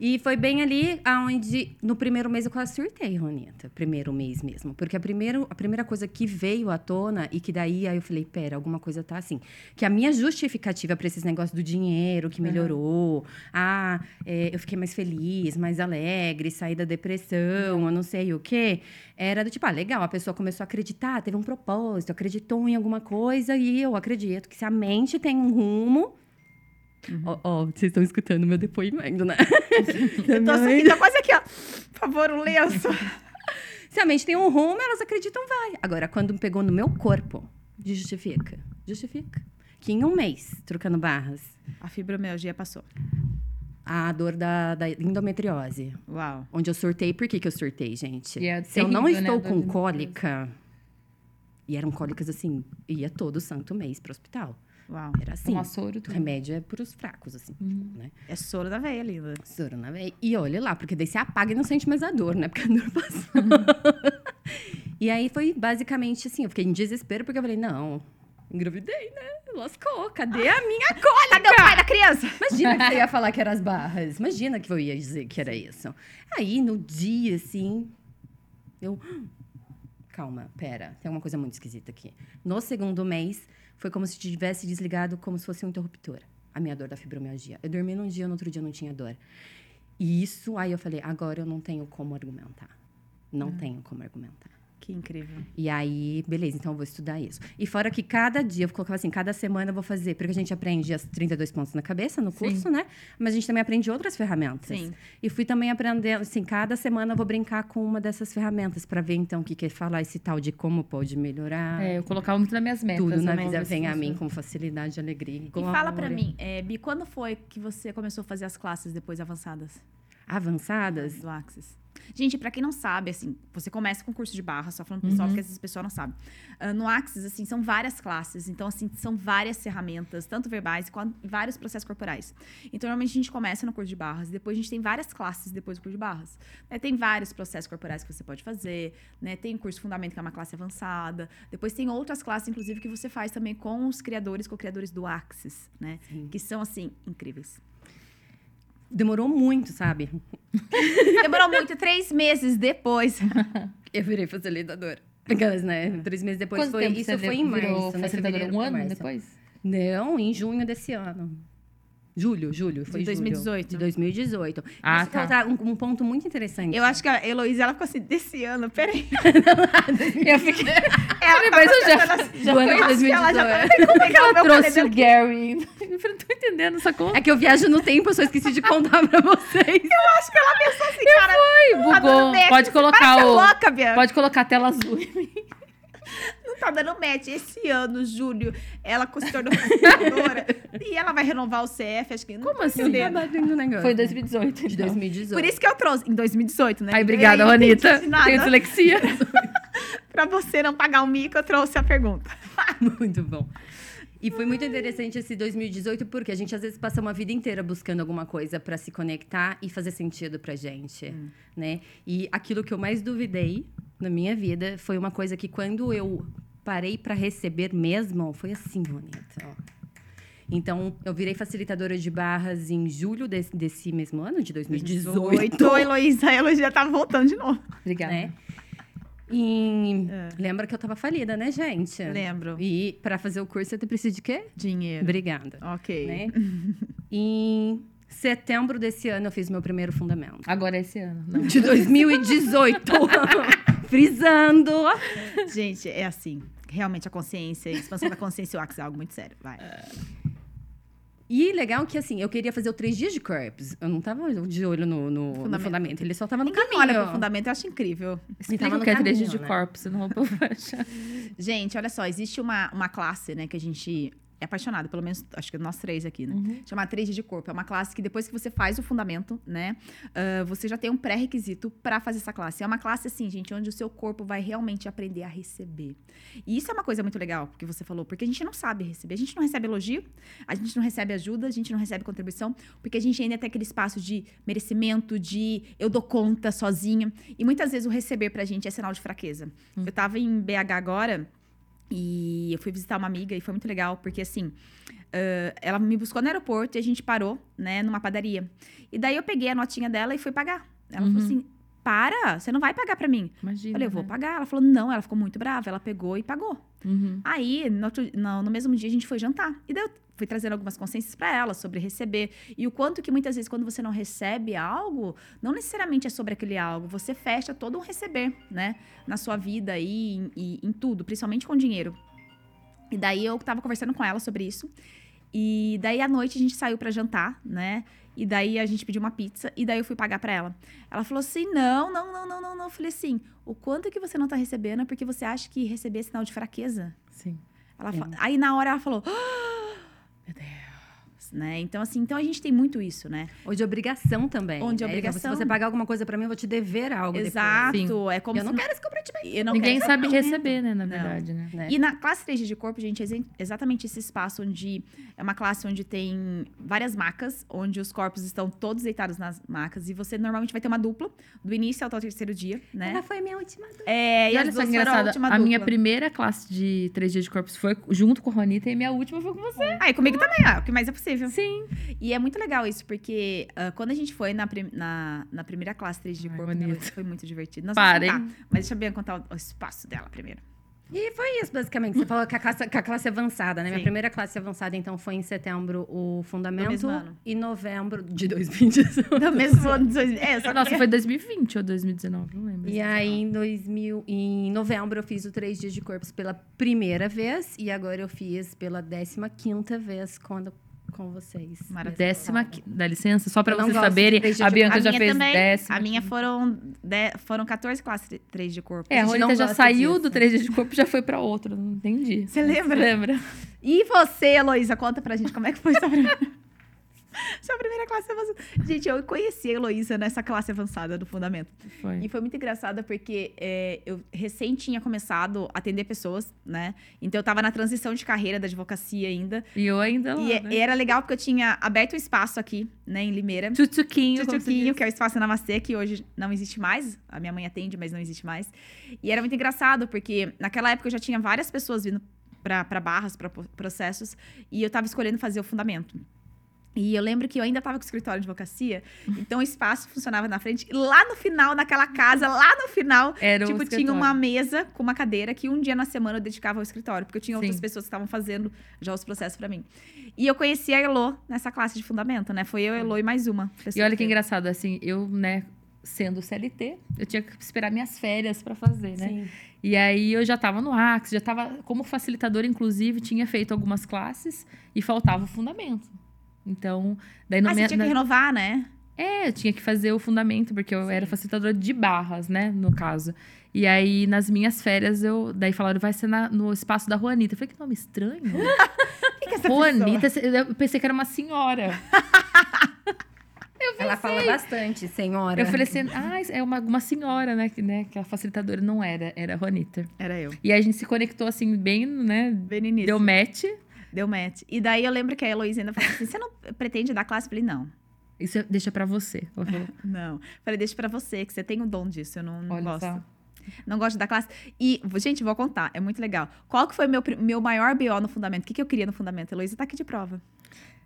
E foi bem ali aonde, no primeiro mês, eu quase surtei, Ronita. Primeiro mês mesmo. Porque a, primeiro, a primeira coisa que veio à tona, e que daí aí eu falei, pera, alguma coisa tá assim. Que a minha justificativa para esses negócios do dinheiro que melhorou, ah, é, eu fiquei mais feliz, mais alegre, saí da depressão, eu não sei o quê, era do tipo, ah, legal, a pessoa começou a acreditar, teve um propósito, acreditou em alguma coisa, e eu acredito que se a mente tem um rumo. Ó, ó, vocês estão escutando meu depoimento, né? Eu tô, aqui, tô quase aqui, ó. Por favor, um lenço. Se a mente tem um rumo, elas acreditam, vai. Agora, quando pegou no meu corpo, justifica. Justifica. Que em um mês, trocando barras, A fibromialgia passou. a dor da, da endometriose, Uau. onde eu surtei, por que, que eu surtei, gente? E é Se eu não né, estou dor com cólica, e eram cólicas assim, ia todo santo mês pro hospital. Uau. Era assim. Tomar soro, O tudo. remédio é pros fracos, assim, né? É soro da veia linda. Soro na veia. E olha lá, porque daí você apaga e não sente mais a dor, né? Porque a dor passou. e aí foi basicamente assim, eu fiquei em desespero, porque eu falei, não, engravidei, né? Lascou, cadê a minha cólica? Cadê o pai da criança? Imagina que você ia falar que era as barras. Imagina que eu ia dizer que era isso. Aí, no dia, assim, eu... Calma, pera, tem uma coisa muito esquisita aqui. No segundo mês, foi como se tivesse desligado como se fosse um interruptor. A minha dor da fibromialgia. Eu dormi num dia, no outro dia não tinha dor. E isso, aí eu falei, agora eu não tenho como argumentar. Não tenho como argumentar. Que incrível. E aí, beleza, então eu vou estudar isso. E fora que cada dia, eu colocava assim, cada semana eu vou fazer, porque a gente aprende as 32 pontos na cabeça no curso, né? Mas a gente também aprende outras ferramentas. Sim. E fui também aprendendo, assim, cada semana eu vou brincar com uma dessas ferramentas para ver então o que quer falar esse tal de como pode melhorar. É, eu colocava muito nas minhas metas. Tudo na eu não vida se vem a funciona. mim com facilidade, alegria e E fala pra glória. mim, é, Bi, quando foi que você começou a fazer as classes depois avançadas Avançadas? do Axis? Gente, pra quem não sabe, assim, você começa com curso de barra, só falando pro pessoal, porque essas pessoas não sabem. Ah, no Axis, assim, são várias classes, então, assim, são várias ferramentas, tanto verbais quanto vários processos corporais. Então, normalmente a gente começa no curso de barras, e depois a gente tem várias classes depois do curso de barras. né? Tem vários processos corporais que você pode fazer, né? Tem o curso fundamento, que é uma classe avançada. Depois tem outras classes, inclusive, que você faz também com os criadores, co-criadores do Axis, né? Sim. Que são, assim, incríveis. Demorou muito, sabe? Demorou muito, três meses depois. Eu virei facilitadora. Aquelas, né? Três meses depois Quanto foi. Isso foi em virou março, né? facilitadora? Fevereiro Um ano depois? Não, em junho desse ano. Julho, julho. Foi De julho. 2018. De 2018. Ah, Isso tá. é um, um ponto muito interessante. Eu acho que a Heloísa, ela ficou assim, desse ano, peraí. Eu fiquei. Ela mas eu já- já eu foi em acho que ela já 2018. como pegar o meu Trouxe o Gary. Eu não tô entendendo essa conta. É que eu viajo no tempo, eu só esqueci de contar pra vocês. Eu acho que ela pensou assim, cara, Oi, tá bugou. Pode colocar ser o. louca, Bianca. Pode colocar a tela azul. Não tá dando match. Esse ano, julho, ela se tornou facilitadora. e ela vai renovar o CF, acho que... não Como assim? negócio. Foi em 2018. De então. 2018. Por isso que eu trouxe, em 2018, né? Ai, obrigada, Ronita. nada. Tenho dislexia. Pra você não pagar o mico, eu trouxe a pergunta. Muito bom. E foi muito interessante esse 2018, porque a gente às vezes passa uma vida inteira buscando alguma coisa pra se conectar e fazer sentido pra gente, né? E aquilo que eu mais duvidei na minha vida foi uma coisa que quando eu parei pra receber mesmo, foi assim, bonita. ó. Então, eu virei facilitadora de barras em julho desse, desse mesmo ano, de 2018. Oi, Heloísa. A Heloísa já tá voltando de novo. Obrigada. né? E É. lembra que eu tava falida, né, gente? Lembro. E pra fazer o curso, você precisa de quê? Dinheiro. Obrigada. Ok. Né? em setembro desse ano, eu fiz meu primeiro fundamento. Agora é esse ano. Não. De 2018. Frisando. Gente, é assim. Realmente a consciência, a expansão da consciência e o Axis é algo muito sério. Vai. E legal que, assim, eu queria fazer o três dias de corpos. Eu não tava de olho no, no- no fundamento. Fundamento. Ele só tava no Ninguém caminho. olha pro fundamento, eu acho incrível. Explica tava o no que é 3 caminho, de né? corpo, senão o povo vai achar. Gente, olha só, existe uma, uma classe, né, que a gente é apaixonado, pelo menos acho que nós três aqui, né? Uhum. Chama 3D de corpo. É uma classe que depois que você faz o fundamento, né, ah, você já tem um pré-requisito pra fazer essa classe. É uma classe assim, gente, onde o seu corpo vai realmente aprender a receber. E isso é uma coisa muito legal que você falou, porque a gente não sabe receber. A gente não recebe elogio, a gente não recebe ajuda, a gente não recebe contribuição, porque a gente ainda tem aquele espaço de merecimento, de eu dou conta sozinha. E muitas vezes o receber pra gente é sinal de fraqueza. Eu tava em BH agora e eu fui visitar uma amiga e foi muito legal, porque assim, ah, ela me buscou no aeroporto e a gente parou, né, numa padaria. E daí eu peguei a notinha dela e fui pagar. Ela falou assim: para, você não vai pagar pra mim. Imagina. Eu falei, eu vou né? pagar. Ela falou, não, ela ficou muito brava. Ela pegou e pagou. Uhum. Aí, no, outro- no- no mesmo dia, a gente foi jantar. E daí eu fui trazendo algumas consciências pra ela sobre receber. E o quanto que muitas vezes, quando você não recebe algo, não necessariamente é sobre aquele algo. Você fecha todo um receber, né? Na sua vida e em, e em tudo, principalmente com dinheiro. E daí eu tava conversando com ela sobre isso. E daí à noite a gente saiu pra jantar, né? E daí a gente pediu uma pizza e daí eu fui pagar pra ela. Ela falou assim: "Não, não, não, não, não, não". Eu falei assim: "O quanto que você não tá recebendo é porque você acha que receber é sinal de fraqueza?" Sim. Ela fa- Aí na hora ela falou: "Ah, "Meu Deus", né? Então assim, então a gente tem muito isso, né? Ou de obrigação também. Ou de né? obrigação. Se você pagar alguma coisa pra mim, eu vou te dever algo Exato, é como. Eu se não quero esse comprometimento. não Ninguém quero sabe saber. receber, né, na Não. verdade, né? Né? E na classe 3D de corpo, gente, é exa- exatamente esse espaço onde é uma classe onde tem várias macas, onde os corpos estão todos deitados nas macas e você normalmente vai ter uma dupla do início até o terceiro dia, né? Ela foi a minha última dúvida. É, e, E as olha só engraçado, última a minha dupla. primeira classe de 3 dias de corpos foi junto com a Ronita e minha última foi com você. Ah, e comigo também, ó, o que mais é possível. Sim. E é muito legal isso, porque ah, quando a gente foi na, prim- na, na primeira classe 3 de corpo, foi muito divertido. Nós Parem. vamos contar, mas deixa eu bem contar o, o espaço dela primeiro. E foi isso, basicamente. Você falou que a classe, que a classe avançada, né? Sim. Minha primeira classe avançada, então, foi em setembro o fundamento. E novembro de 2018. Do mesmo ano de 2000. É, só Nossa, foi 2020 ou 2019, não lembro. E aí, em, 2000, em novembro, eu fiz o Três Dias de Corpos pela primeira vez. E agora eu fiz pela 15ª vez quando, com vocês. Décima, dá licença, só não vocês saberem, a Bianca a já fez também. décima. A minha foram, de- foram 14 classes 3 de corpo. É, a Ronita já saiu disso. do 3 dias de corpo e já foi pra outro, não entendi. Você lembra? Lembra? E você, Heloísa, conta pra gente como é que foi sua primeira, sua primeira classe avançada. Gente, eu conheci a Heloísa nessa classe avançada do Fundamento. Foi. E foi muito engraçada porque é, eu recém tinha começado a atender pessoas, né? Então eu tava na transição de carreira da advocacia ainda. E eu ainda lá, E, né? e era legal porque eu tinha aberto um espaço aqui, né, em Limeira. Tchutchuquinho, Tchutchuquinho, que é o espaço Namastê, que hoje não existe mais. A minha mãe atende, mas não existe mais. E era muito engraçado, porque naquela época eu já tinha várias pessoas vindo pra barras, pra pro- processos, e eu tava escolhendo fazer o fundamento. E eu lembro que eu ainda estava com o escritório de advocacia, então o espaço funcionava na frente. E lá no final, naquela casa, lá no final, Era tipo, tinha uma mesa com uma cadeira que um dia na semana eu dedicava ao escritório, porque eu tinha outras Sim. pessoas que estavam fazendo já os processos para mim. E eu conheci a Elo nessa classe de fundamento, né? Foi eu, Elo e mais uma. E olha que veio. engraçado, assim, eu, né, sendo CLT, eu tinha que esperar minhas férias pra fazer, né? Sim. E aí eu já tava no Axe, já tava como facilitadora, inclusive, tinha feito algumas classes e faltava o fundamento. Então, daí no Ah, me- você tinha que renovar, né? É, eu tinha que fazer o fundamento, porque eu era facilitadora de barras, né, no caso. E aí, nas minhas férias, eu. Daí falaram, vai ser na- no espaço da Juanita. Eu falei, que nome estranho. O que, que é essa Juanita, eu pensei que era uma senhora. Ela fala bastante, senhora. Eu falei assim, ah, é uma, uma senhora, né? Que, né? que a facilitadora não era, era a Juanita. Era eu. E aí a gente se conectou assim, bem, né? Bem no início. Deu match. Deu match. E daí eu lembro que a Heloísa ainda falou assim: você não pretende dar classe? Eu falei, não. Isso deixa pra você. Falou, Não. Falei, deixa pra você, que você tem o dom disso. Eu não, não Olha gosto. só. Não gosto da classe. E, gente, vou contar, é muito legal. Qual que foi meu, meu maior BO no fundamento? O que, que eu queria no fundamento? Heloísa tá aqui de prova.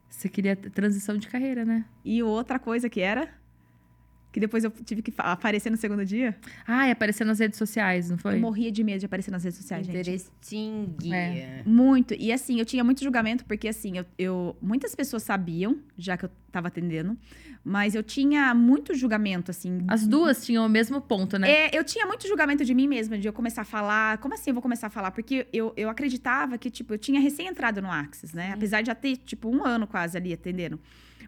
Você queria transição de carreira, né? E outra coisa que era. Que depois eu tive que aparecer no segundo dia. Ah, e apareceu nas redes sociais, não Eu foi? morria de medo de aparecer nas redes sociais, gente. Interesting. É. Muito. E assim, eu tinha muito julgamento, porque assim, eu, eu- muitas pessoas sabiam, já que eu tava atendendo, mas eu tinha muito julgamento, assim. As duas tinham o mesmo ponto, né? É, eu tinha muito julgamento de mim mesma, de eu começar a falar. Como assim eu vou começar a falar? Porque eu, eu acreditava que, tipo, eu tinha recém entrado no Axis, né? Apesar de já ter, tipo, um ano quase ali atendendo.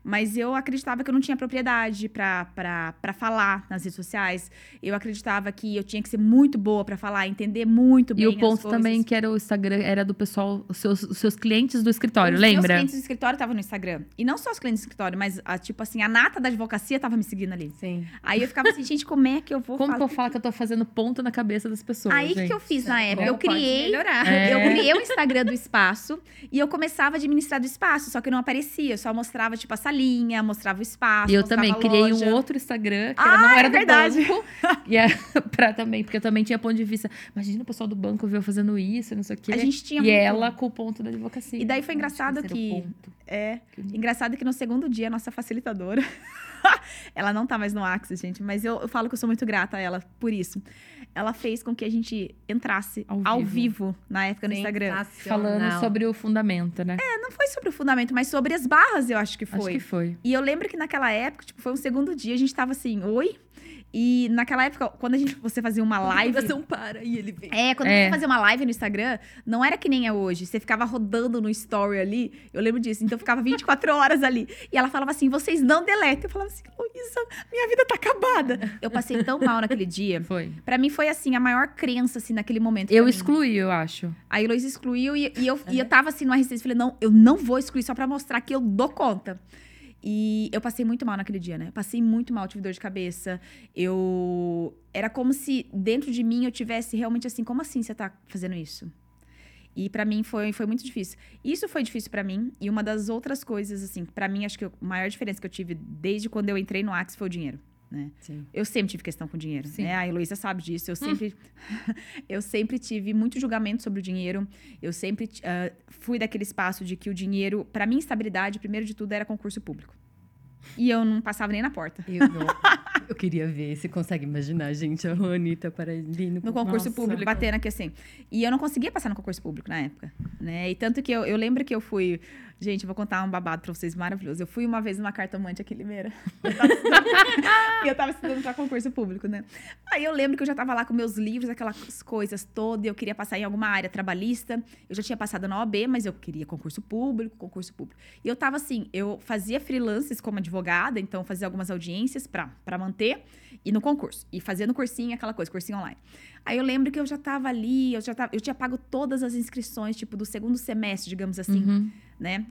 Mas eu acreditava que eu não tinha propriedade pra falar nas redes sociais. Eu acreditava que eu tinha que ser muito boa pra falar, entender muito bem E o ponto também que era o Instagram, era do pessoal, os seus, os seus clientes do escritório, Os meus lembra? clientes do escritório estavam no Instagram. E não só os clientes do escritório, mas, a, tipo assim, a nata da advocacia tava me seguindo ali. Sim. Aí eu ficava assim, gente, como é que eu vou Como falar? que eu falo que eu tô fazendo ponto na cabeça das pessoas? Aí o que, gente? que eu fiz na época? Como Eu pode criei melhorar. É. Eu criei o Instagram do espaço e eu começava a administrar do espaço, só que não aparecia, eu só mostrava, tipo, salinha, mostrava o espaço. E eu também criei um outro Instagram, que Ah, era- não é era do verdade. banco. E é, pra também, porque eu também tinha ponto de vista. Imagina o pessoal do banco eu fazendo isso, não sei o quê. A gente tinha e muito- ela com o ponto da advocacia. E daí foi engraçado que-. É. Engraçado que no segundo dia, a nossa facilitadora. ela não tá mais no Axis, gente, mas eu, eu falo que eu sou muito grata a ela por isso. Ela fez com que a gente entrasse Ao ao, vivo. vivo. na época no Instagram. Falando sobre o fundamento, né? Não foi sobre o fundamento, mas sobre as barras, eu acho que foi. Acho que foi. E eu lembro que naquela época, tipo, foi um segundo dia, a gente tava assim, oi? E naquela época, quando a gente, você fazia uma live. Você não para e ele vem. É, quando É. você fazia uma live no Instagram, não era que nem é hoje. Você ficava rodando no story ali. Eu lembro disso. Então eu ficava 24 horas ali. E ela falava assim: vocês não deletem. Eu falava assim, Luísa, minha vida tá acabada. Eu passei tão mal naquele dia. Foi. Pra mim foi assim, a maior crença, assim, naquele momento. Eu excluí, eu acho. Aí a Heloísa excluiu e, e eu, e eu tava assim no RCC. Falei, não, eu não vou excluir só pra mostrar que eu dou conta. E eu passei muito mal naquele dia, né? Passei muito mal, tive dor de cabeça. Eu. Era como se dentro de mim eu tivesse realmente assim, como assim você tá fazendo isso? E pra mim foi, foi muito difícil. Isso foi difícil pra mim. E uma das outras coisas, assim, pra mim, acho que a maior diferença que eu tive desde quando eu entrei no Axis foi o dinheiro. Né? Eu sempre tive questão com dinheiro, Sim. né? A Heloísa sabe disso. Eu sempre, eu sempre tive muito julgamento sobre o dinheiro. Eu sempre ah, fui daquele espaço de que o dinheiro, para mim, estabilidade, primeiro de tudo, era concurso público. E eu não passava nem na porta. Eu, eu queria ver, você consegue imaginar, gente, a Juanita para ali no, concurso Nossa. público, batendo aqui assim. E eu não conseguia passar no concurso público na época, né? E tanto que eu, eu lembro que eu fui... Gente, eu vou contar um babado pra vocês maravilhoso. Eu fui uma vez numa cartomante aqui em Limeira. Eu tava estudando- E eu tava estudando pra concurso público, né? Aí eu lembro que eu já tava lá com meus livros, aquelas coisas todas. e Eu queria passar em alguma área trabalhista. Eu já tinha passado na OAB, mas eu queria concurso público, concurso público. E eu tava assim, eu fazia freelances como advogada, então fazia algumas audiências pra pra manter e no concurso. E fazia no cursinho, aquela coisa, cursinho online. Aí eu lembro que eu já tava ali, eu já tava, eu tinha pago todas as inscrições, tipo, do segundo semestre, digamos assim, Uhum. né?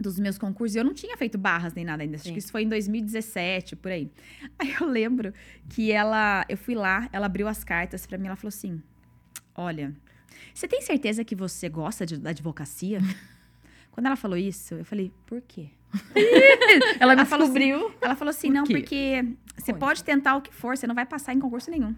Dos meus concursos. E eu não tinha feito barras nem nada ainda. Acho Sim. que isso foi em 2017, por aí. Aí eu lembro que ela, eu fui lá, ela abriu as cartas pra mim, ela falou assim: Olha, você tem certeza que você gosta de, da advocacia? Quando ela falou isso, eu falei, por quê? Ela me Ela falou assim, descobriu. Ela falou assim: Por não, quê? porque você pode tentar o que for, você não vai passar em concurso nenhum.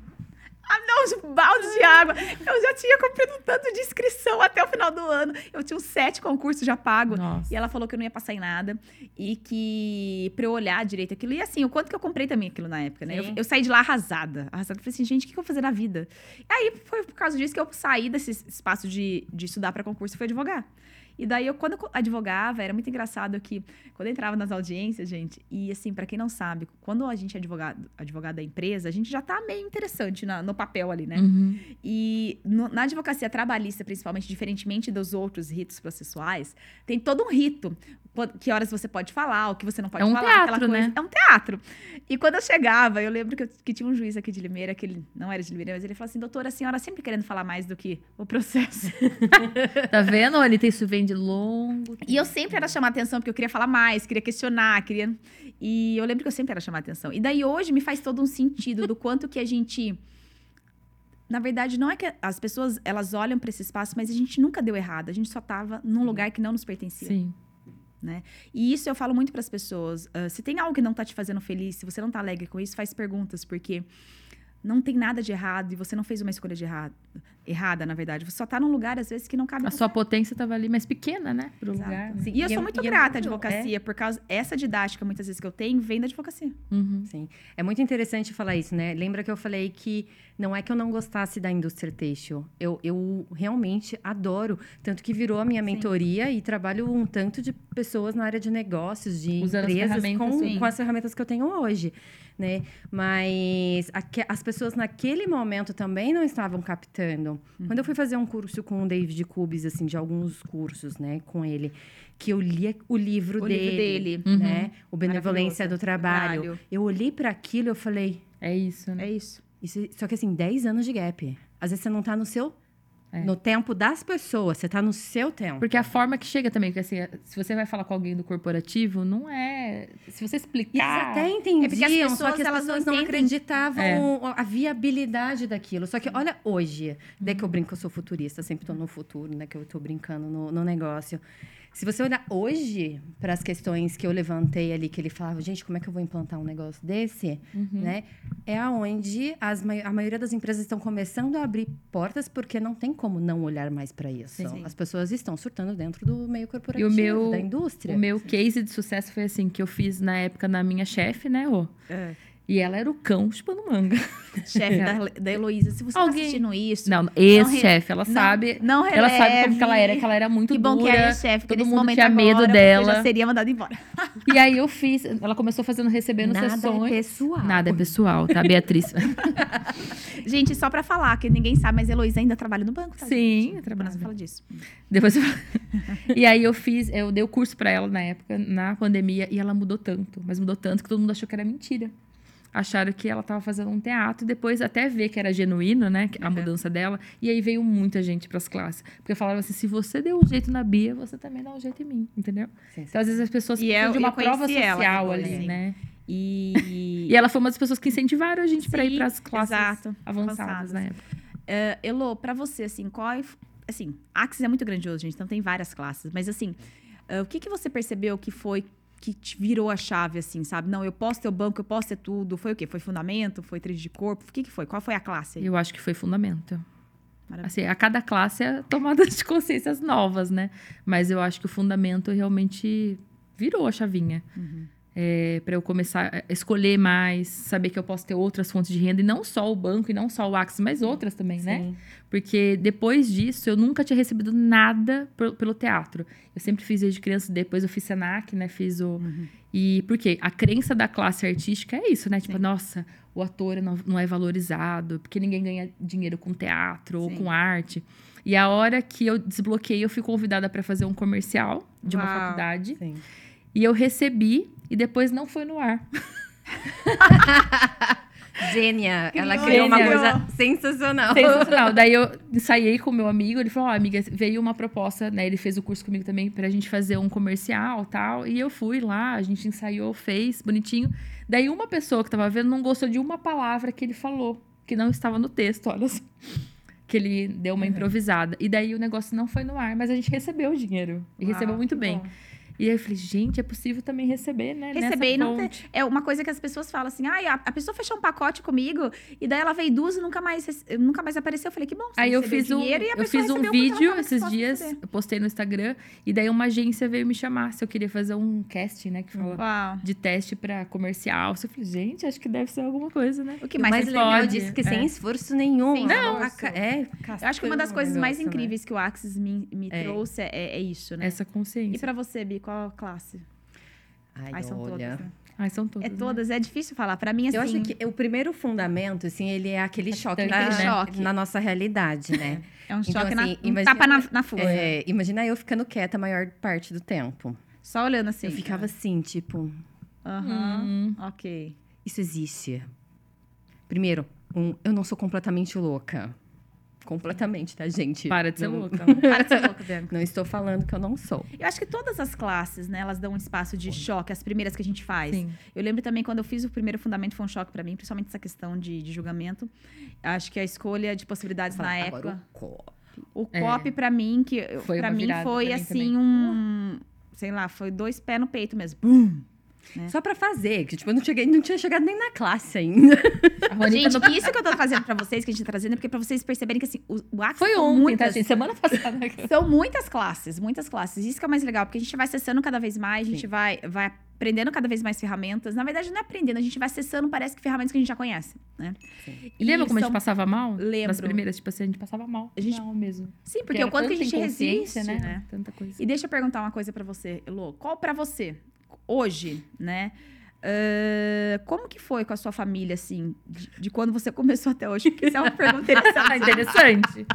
Ah, não, os baldes de água. Eu já tinha cumprido tanto de inscrição até o final do ano. Eu tinha uns sete concursos já pagos. Nossa. E ela falou que eu não ia passar em nada. E que pra eu olhar direito aquilo. E assim, o quanto que eu comprei também aquilo na época, né? Eu, eu saí de lá arrasada. Arrasada. Falei assim, gente, o que, eu vou fazer na vida? E aí foi por causa disso que eu saí desse espaço de, de estudar pra concurso e fui advogar. E daí, eu, quando eu advogava, era muito engraçado que, quando eu entrava nas audiências, gente, e assim, pra quem não sabe, quando a gente é advogado, advogado da empresa, a gente já tá meio interessante na- no papel ali, né? Uhum. E no- na advocacia trabalhista, principalmente, diferentemente dos outros ritos processuais, tem todo um rito. Qu- Que horas você pode falar, o que você não pode É um falar. teatro, aquela coisa. né? É um teatro. E quando eu chegava, eu lembro que, eu- que tinha um juiz aqui de Limeira, que ele não era de Limeira, mas ele falou assim: doutora, a senhora sempre querendo falar mais do que o processo. Tá vendo? Ele tem isso vem de longo. E eu sempre era chamar atenção, porque eu queria falar mais, queria questionar, queria. E eu lembro que eu sempre era chamar atenção. E daí hoje me faz todo um sentido do quanto que a gente. Na verdade, não é que as pessoas elas olham para esse espaço, mas a gente nunca deu errado. A gente só tava num lugar que não nos pertencia. Sim. E isso eu falo muito para as pessoas. ah, se tem algo que não tá te fazendo feliz, se você não tá alegre com isso, faz perguntas, porque não tem nada de errado e você não fez uma escolha de errado, errada, na verdade. Você só tá num lugar, às vezes, que não cabe A você. sua potência tava ali mais pequena, né? Pro Exato. lugar. né? Sim, E eu e sou é- muito é grata à advocacia, por causa essa didática, muitas vezes, que eu tenho, vem da advocacia. Uhum. Sim. É muito interessante falar isso, né? Lembra que eu falei que não é que eu não gostasse da indústria têxtil. Eu, eu realmente adoro. Tanto que virou a minha Sim. mentoria e trabalho um tanto de pessoas na área de negócios, de Usando as empresas com, sim. com as ferramentas que eu tenho hoje. Né? Mas as pessoas naquele momento também não estavam captando. Quando eu fui fazer um curso com o David Cubis, assim, de alguns cursos, né, com ele, que eu li o livro O dele, livro dele. Uhum. né? O Benevolência do Trabalho. Trabalho. Eu olhei para aquilo e eu falei, É isso, né? É isso. isso, só que assim, 10 anos de gap. Às vezes você não tá no seu. É. No tempo das pessoas, você tá no seu tempo. Porque a forma que chega também, porque assim, se você vai falar com alguém do corporativo, não é. Se você E eles explicar. até entendiam, É porque as só pessoas, que as elas não pessoas não, entendem. acreditavam a viabilidade daquilo. Só que olha hoje, daí que eu brinco que eu sou futurista, sempre tô no futuro, né? Que eu tô brincando no, no negócio. Se você olhar hoje para as questões que eu levantei ali, que ele falava, gente, como é que eu vou implantar um negócio desse? Uhum. Né? É aonde as, a maioria das empresas estão começando a abrir portas porque não tem como não olhar mais para isso. Sim. As pessoas estão surtando dentro do meio corporativo, meu- da indústria. O meu case de sucesso foi assim, que eu fiz na época na minha chefe, né, Rô? E ela era o cão chupando manga. Chefe da, da Heloísa, se você Alguém- tá assistindo isso. Não, ex-chefe, ela não- sabe. Não Ela sabe como releve. que ela era, que ela era muito Que bom dura. que é chefe, todo mundo tinha medo agora, dela. Você já seria mandado embora. E aí eu fiz, ela começou fazendo, recebendo Nada sessões. é pessoal. Nada é pessoal, tá, Beatriz? Gente, só pra falar, que ninguém sabe, mas Heloísa ainda trabalha no banco, tá? Sim, eu trabalho. nós fala disso. Depois eu... E aí eu fiz, eu dei o curso pra ela na época, na pandemia, e ela mudou tanto, mas mudou tanto que todo mundo achou que era mentira. Acharam que ela tava fazendo um teatro, e depois até ver que era genuíno, né, a Uhum. mudança dela. E aí veio muita gente pras classes. Porque falavam assim: se você deu um jeito na Bia, você também dá um jeito em mim, entendeu? Sim, sim. Então, às vezes, as pessoas E precisam eu- de uma prova ela social depois, ali, né? E, E ela foi uma das pessoas que incentivaram a gente pra ir Sim, pras classes exato, avançadas, avançadas. na época. Eh, Elo, pra você, assim, qual é... Assim, Axis é muito grandioso, gente, então tem várias classes. Mas, assim, eh, o que, que você percebeu que foi que te virou a chave, assim, sabe? Não, eu posso ter o banco, eu posso ter tudo. Foi o quê? Foi fundamento? Foi trilho de corpo? O que, que foi? Qual foi a classe aí? Eu acho que foi fundamento. Assim, a cada classe é tomada de consciências novas, né? Mas eu acho que o fundamento realmente virou a chavinha. Uhum. É, para eu começar a escolher mais, saber que eu posso ter outras fontes de renda, e não só o banco, e não só o Axis, mas outras também, né? Sim. Porque depois disso, eu nunca tinha recebido nada por- pelo teatro. Eu sempre fiz desde criança, depois eu fiz Senac, né? Fiz o... E por quê? A crença da classe artística é isso, né? Tipo, Sim. nossa, o ator não, não é valorizado, porque ninguém ganha dinheiro com teatro ou Sim. com arte. E a hora que eu desbloqueei, eu fui convidada para fazer um comercial de uma Uau. faculdade. Sim. E eu recebi, e depois não foi no ar. Gênia. Ela Criou. uma coisa sensacional. Sensacional. Daí eu ensaiei com o meu amigo, ele falou: Ó, amiga, veio uma proposta, né? Ele fez o curso comigo também pra gente fazer um comercial tal. E eu fui lá, a gente ensaiou, fez, bonitinho. Daí uma pessoa que tava vendo não gostou de uma palavra que ele falou, que não estava no texto, olha só. Que ele deu uma improvisada. E daí o negócio não foi no ar, mas a gente recebeu o dinheiro. E Uau, recebeu muito bem. bom. E aí eu falei, gente, é possível também receber, né? nessa Receber e não ter. É uma coisa que as pessoas falam assim: ah, a, a pessoa fechou um pacote comigo e daí ela veio duas e nunca mais, nunca mais apareceu. Eu falei, que bom. você Aí eu fiz um, dinheiro e a eu fiz um vídeo esses dias, receber. eu postei no Instagram, e daí uma agência veio me chamar se eu queria fazer um casting, né? Que fala Uau. de teste pra comercial. Eu falei, gente, acho que deve ser alguma coisa, né? O que mais, mais legal pode, disso é que é. sem esforço nenhum. Sem Ela esforço. É, Eu acho que uma das coisas o mais negócio, né? incríveis que o Axis me, me É. trouxe é, é isso, né? Essa E consciência. pra você, Bi, qual classe? Ai, Ai, são olha. todas. né? Ai, são todas. É né? todas, é difícil falar. Pra mim, assim. Eu acho que o primeiro fundamento, assim, ele é aquele choque, Aquele na, choque. na nossa realidade, né? É um Então, choque, na, assim, um imagina- tapa na, na força. É, imagina eu ficando quieta a maior parte do tempo. Só olhando assim. Eu ficava assim, tipo, Aham, Hum. ok. isso existe. Primeiro, um, eu não sou completamente louca. Completamente, tá, gente? Para de ser Não- louca. Para de ser louca, Bianca. Não estou falando que eu não sou. Eu acho que todas as classes, né, elas dão um espaço de choque, as primeiras que a gente faz. Sim. Eu lembro também quando eu fiz o primeiro fundamento, foi um choque pra mim, principalmente essa questão de, de julgamento. Acho que a escolha de possibilidades na época. Agora, o copo. O É. COP, pra mim, que eu- Foi pra uma mim foi pra mim assim também. um. Sei lá, foi dois pés no peito mesmo. Bum! É. Só pra fazer, que tipo, eu não, cheguei, não tinha chegado nem na classe ainda. A Gente, não- isso que eu tô trazendo pra vocês, que a gente tá trazendo, é porque pra vocês perceberem que assim, o, o Axis Foi ontem, muitas, tá, gente? Semana passada. São muitas classes, muitas classes. Isso que é mais legal, porque a gente vai acessando cada vez mais, a gente vai, vai aprendendo cada vez mais ferramentas. Na verdade, não é aprendendo, a gente vai acessando, parece que ferramentas que a gente já conhece, né? Sim. E lembra como a são- gente passava mal? Lembro. Nas primeiras, tipo assim, a gente passava mal. A gente- Mal mesmo. Sim, porque era o quanto que a gente resiste, inconsciência, né? Tanta coisa. E deixa eu perguntar uma coisa pra você, Elô. Qual pra você, hoje, né? ãh, como que foi com a sua família, assim, de, de quando você começou até hoje? Porque isso é uma pergunta Ah, interessante. interessante.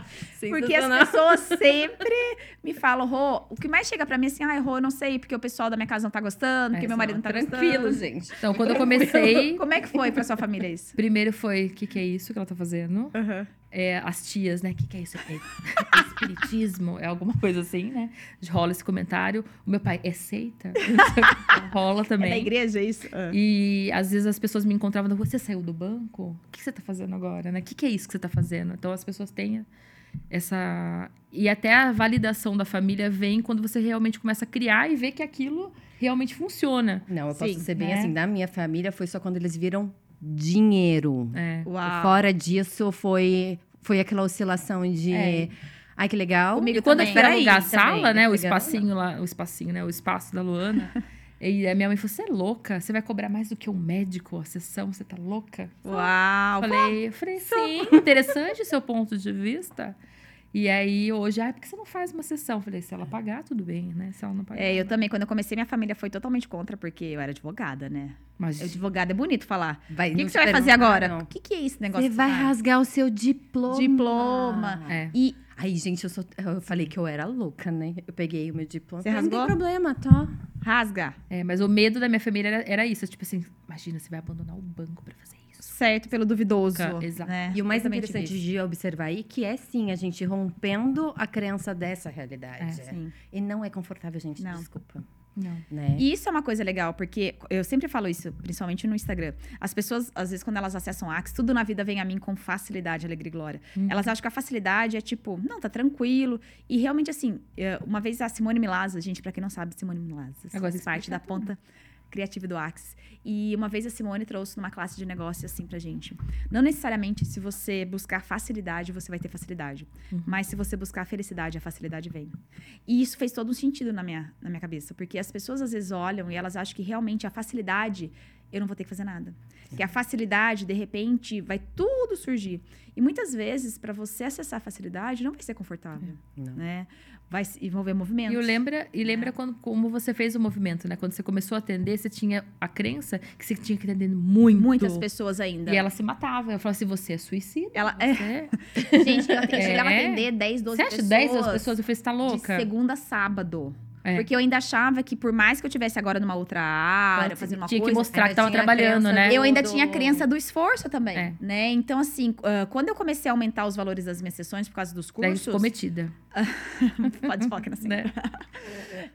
Porque as pessoas sempre me falam, Rô, o que mais chega pra mim é assim, ai, Rô, eu não sei, porque o pessoal da minha casa não tá gostando, porque É, meu marido não tá Tranquilo, gostando. gente. Então, quando eu comecei, Como é que foi pra sua família isso? primeiro foi, o que, que é isso que ela tá fazendo? É, as tias, né? O que, que é isso? É espiritismo? É alguma coisa assim, né? Rola esse comentário. O meu pai, é seita? Rola É da também. igreja isso? Ah. E às vezes as pessoas me encontravam na rua, você saiu do banco? O que você tá fazendo agora, né? O que, que é isso que você tá fazendo? Então as pessoas têm essa. E até a validação da família vem quando você realmente começa a criar e ver que aquilo realmente funciona. Não, eu posso Sim, ser bem né? assim, da minha família foi só quando eles viram dinheiro. É. Uau. Fora disso, foi, foi aquela oscilação de. É. Ai, que legal. Comigo E quando eu também. fui alugar a sala, também, né? O espacinho lá, o espacinho, né? O espaço da Luana. e a minha mãe falou: você é louca? Você vai cobrar mais do que um médico a sessão? Você tá louca? Uau. Falei, eu falei, sim, interessante seu ponto de vista. E aí, hoje, ah, por que você não faz uma sessão? Falei, se ela pagar, tudo bem, né? Se ela não pagar. É, eu não. também, quando eu comecei, minha família foi totalmente contra, porque eu era advogada, né? Mas Eu, advogada é bonito falar. O que, que você vai fazer agora? O que, que é esse negócio? Você vai faz? rasgar o seu diploma. Diploma. É. E Ai, gente, eu, sou, eu falei que eu era louca, né? Eu peguei o meu diploma. Você Falei, Não rasgou? tem problema, tá? rasga. É, mas o medo da minha família era, era isso. Tipo assim, imagina, você vai abandonar o banco pra fazer isso. Certo pelo duvidoso. Exato. Né? E o mais tive interessante isso. de observar aí que é sim a gente rompendo a crença dessa realidade. É. E não é confortável, gente. Não. Desculpa. Né? E isso é uma coisa legal, porque eu sempre falo isso, principalmente no Instagram. As pessoas, às vezes, quando elas acessam Axe, tudo na vida vem a mim com facilidade, alegria e glória. Uhum. Elas acham que a facilidade é tipo, não, tá tranquilo. E realmente, assim, eh, uma vez a Simone Milazzo, gente, pra quem não sabe, Simone Milazzo, Agora faz parte da ponta criativa do Axe. E uma vez a Simone trouxe numa classe de negócio assim pra gente. Não necessariamente se você buscar facilidade, você vai ter facilidade. Uhum. Mas se você buscar felicidade, a facilidade vem. E isso fez todo um sentido na minha, na minha cabeça. Porque as pessoas às vezes olham e elas acham que realmente a facilidade eu não vou ter que fazer nada. Que a facilidade, de repente, vai tudo surgir. E muitas vezes, para você acessar a facilidade, não vai ser confortável, Não. né? Vai se envolver movimentos. E eu lembra, e É. lembra quando, como você fez o movimento, né? Quando você começou a atender, você tinha a crença que você tinha que atender muito. Muitas pessoas ainda. E ela se matava. Eu falava assim, você é suicida. Ela, é, Você, gente, eu, eu É. chegava a atender 10, 12 você acha pessoas. 10 das pessoas? Eu falei, você tá De louca? segunda a sábado. É. Porque eu ainda achava que, por mais que eu tivesse agora numa outra área, fazendo uma Tinha que coisa, mostrar que ainda tava tinha a trabalhando, né? eu ainda do- tinha a crença do esforço também, É. né? Então, assim, ah, quando eu comecei a aumentar os valores das minhas sessões por causa dos Daí cursos... cometida. Pode falar que não sei. Né?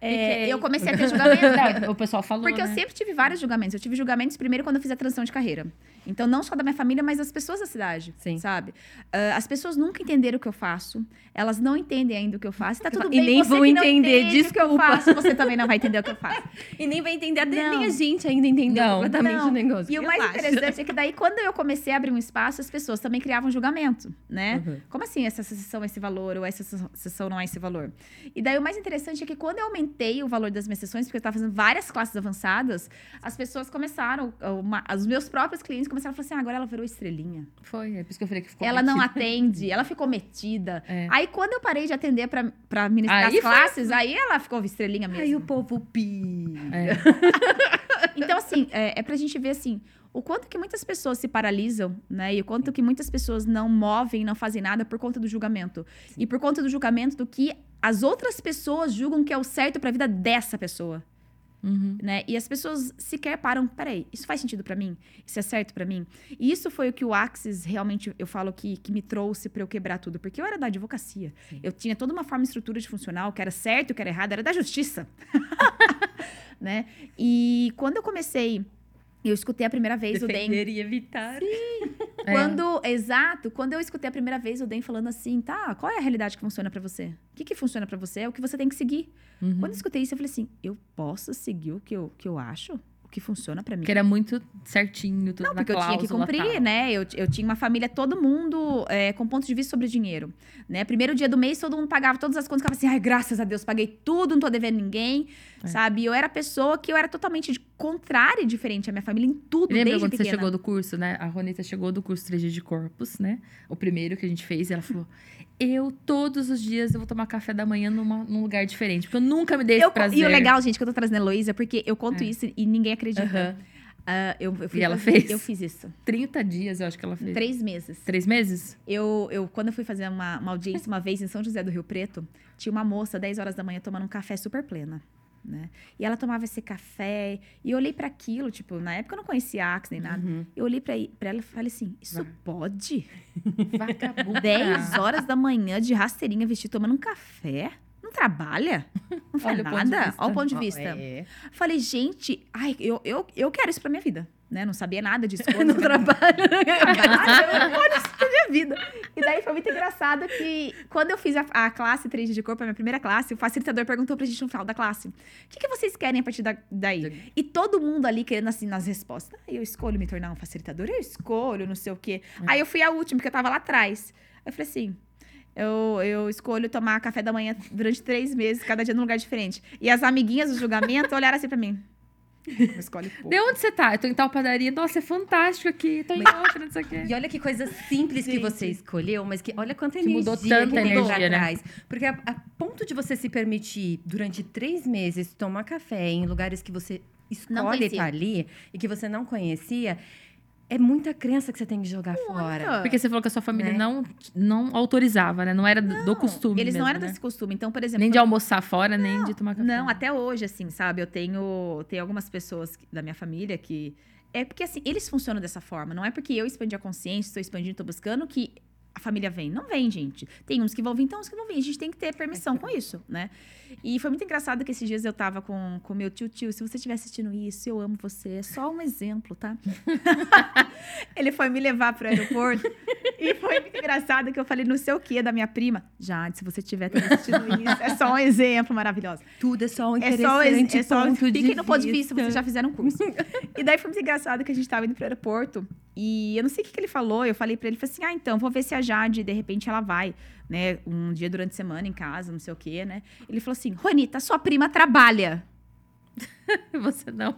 É, eu comecei a ter julgamento. Não, o pessoal falou, Porque eu né? sempre tive vários julgamentos. Eu tive julgamentos primeiro quando eu fiz a transição de carreira. Então, não só da minha família, mas das pessoas da cidade, Sim. sabe? Ah, as pessoas nunca entenderam o que eu faço. Elas não entendem ainda o que eu faço. Tá tudo E bem, nem você vão que entender, que eu desculpa, faço, você também não vai entender o que eu faço. E nem vai entender, Não. nem a gente ainda entendeu Não. completamente Não. o negócio. E o mais Relaxa. interessante é que daí, quando eu comecei a abrir um espaço, as pessoas também criavam julgamento, né? Uhum. Como assim essa sessão é esse valor ou essa sessão não é esse valor? E daí o mais interessante é que quando eu aumentei o valor das minhas sessões, porque eu estava fazendo várias classes avançadas, as pessoas começaram, uma- os meus próprios clientes começaram a falar assim: ah, agora ela virou estrelinha. Foi, é por isso que eu falei que ficou ela não metida. atende, ela ficou metida. É. Aí quando eu parei de atender pra ministrar Aí as foi- classes, aí ela ficou estrelinha mesmo. Aí o povo pi. É. Então, assim, é, é pra gente ver, assim, o quanto que muitas pessoas se paralisam, né? E o quanto que muitas pessoas não movem, não fazem nada por conta do julgamento. E por conta do julgamento do que as outras pessoas julgam que é o certo pra vida dessa pessoa, Uhum. né? E as pessoas sequer param, peraí, isso faz sentido pra mim? Isso é certo pra mim? E isso foi o que o Axis realmente, eu falo que, que me trouxe pra eu quebrar tudo. Porque eu era da advocacia. Sim. Eu tinha toda uma forma e estrutura de funcional, que era certo, que era errado, era da justiça. né? E quando eu comecei, eu escutei a primeira vez o Den. Defender e evitar. É. Quando, exato, quando eu escutei a primeira vez o Den falando assim, tá, qual é a realidade que funciona pra você? O que, que funciona pra você? É o que você tem que seguir. Uhum. Quando eu escutei isso, eu falei assim, eu posso seguir o que eu, que eu acho? Que funciona pra mim? Que era muito certinho, tudo Não, porque eu tinha que cumprir, tal. né? Eu, eu tinha uma família, todo mundo é, com ponto de vista sobre dinheiro, né? Primeiro dia do mês, todo mundo pagava todas as contas, ficava assim, ai, graças a Deus, paguei tudo, não tô devendo ninguém, É. sabe? Eu era pessoa que eu era totalmente contrária e diferente à minha família em tudo, Lembra desde quando pequena. você chegou do curso, né? A Ronita chegou do curso 3G de Corpus, né? O primeiro que a gente fez, e ela falou: Eu, todos os dias, eu vou tomar café da manhã numa- num lugar diferente. Porque eu nunca me dei esse Eu- prazer. e o legal, gente, que eu tô trazendo a Heloísa, porque eu conto É. isso e ninguém acredita. Aham. Ah, eu, eu fui E ela fez? Eu fiz isso. 30 dias, eu acho que ela fez. Três meses. Três meses? Eu, eu, quando eu fui fazer uma, uma audiência uma vez em São José do Rio Preto, tinha uma moça, 10 horas da manhã, tomando um café super plena. Né? E ela tomava esse café, e eu olhei para aquilo, tipo, na época eu não conhecia Axe nem nada. Uhum. Eu olhei pra, pra ela e falei assim: Isso Vai. pode? Vagabunda. 10 horas da manhã de rasteirinha vestido tomando um café? Não trabalha? Não faz Olha nada? Olha o ponto de vista. é. Falei, gente, ai, eu, eu, eu quero isso pra minha vida. Né? Não sabia nada disso. No trabalho. Eu quero isso pra minha vida. E daí foi muito engraçado que quando eu fiz a, a classe 3 de corpo, a minha primeira classe, o facilitador perguntou pra gente no final da classe: o que, que vocês querem a partir da- daí? E todo mundo ali querendo assim nas respostas. Ah, eu escolho me tornar um facilitador, eu escolho, não sei o quê. Aí eu fui a última, porque eu tava lá atrás. Aí eu falei assim. Eu, eu escolho tomar café da manhã durante três meses, cada dia num lugar diferente. E as amiguinhas do julgamento olharam assim pra mim. Escolhe pouco. De onde você tá? Eu tô em tal padaria. Nossa, é fantástico aqui. Tô em outra, não sei o quê. E olha que coisa simples que Gente. você escolheu, mas que olha quanta Que energia mudou tanta que energia, né? trás. Porque a, a ponto de você se permitir, durante três meses, tomar café em lugares que você escolhe estar ali e que você não conhecia, é muita crença que você tem que jogar fora. Porque você falou que a sua família Né? não, não autorizava, né? Não era do- do costume Eles não mesmo, eram né? desse costume. Então, por exemplo. Nem de almoçar fora, nem de tomar café. Não, até hoje, assim, sabe? Eu tenho, tenho algumas pessoas da minha família que. É porque, assim, eles funcionam dessa forma. Não é porque eu expandi a consciência, estou expandindo, estou buscando que a família vem. Não vem, gente. Tem uns que vão vir, então uns que não vêm. A gente tem que ter permissão com isso, né? E foi muito engraçado que esses dias eu tava com o meu tio, tio, se você estiver assistindo isso, eu amo você. É só um exemplo, tá? Ele foi me levar pro aeroporto e foi muito engraçado que eu falei não sei o que da minha prima. Jade, se você estiver assistindo isso, é só um exemplo maravilhoso. Tudo é só um É só, interessante é só ponto de fiquem no ponto de vista. vista, vocês já fizeram um curso. e daí foi muito engraçado que a gente tava indo pro aeroporto e eu não sei o que, que ele falou, eu falei pra ele, falei assim, ah, então, vou ver se a Jade, de repente, ela vai, né, um dia durante a semana em casa, não sei o quê, né. Ele falou assim, Ronita, sua prima trabalha. Você não.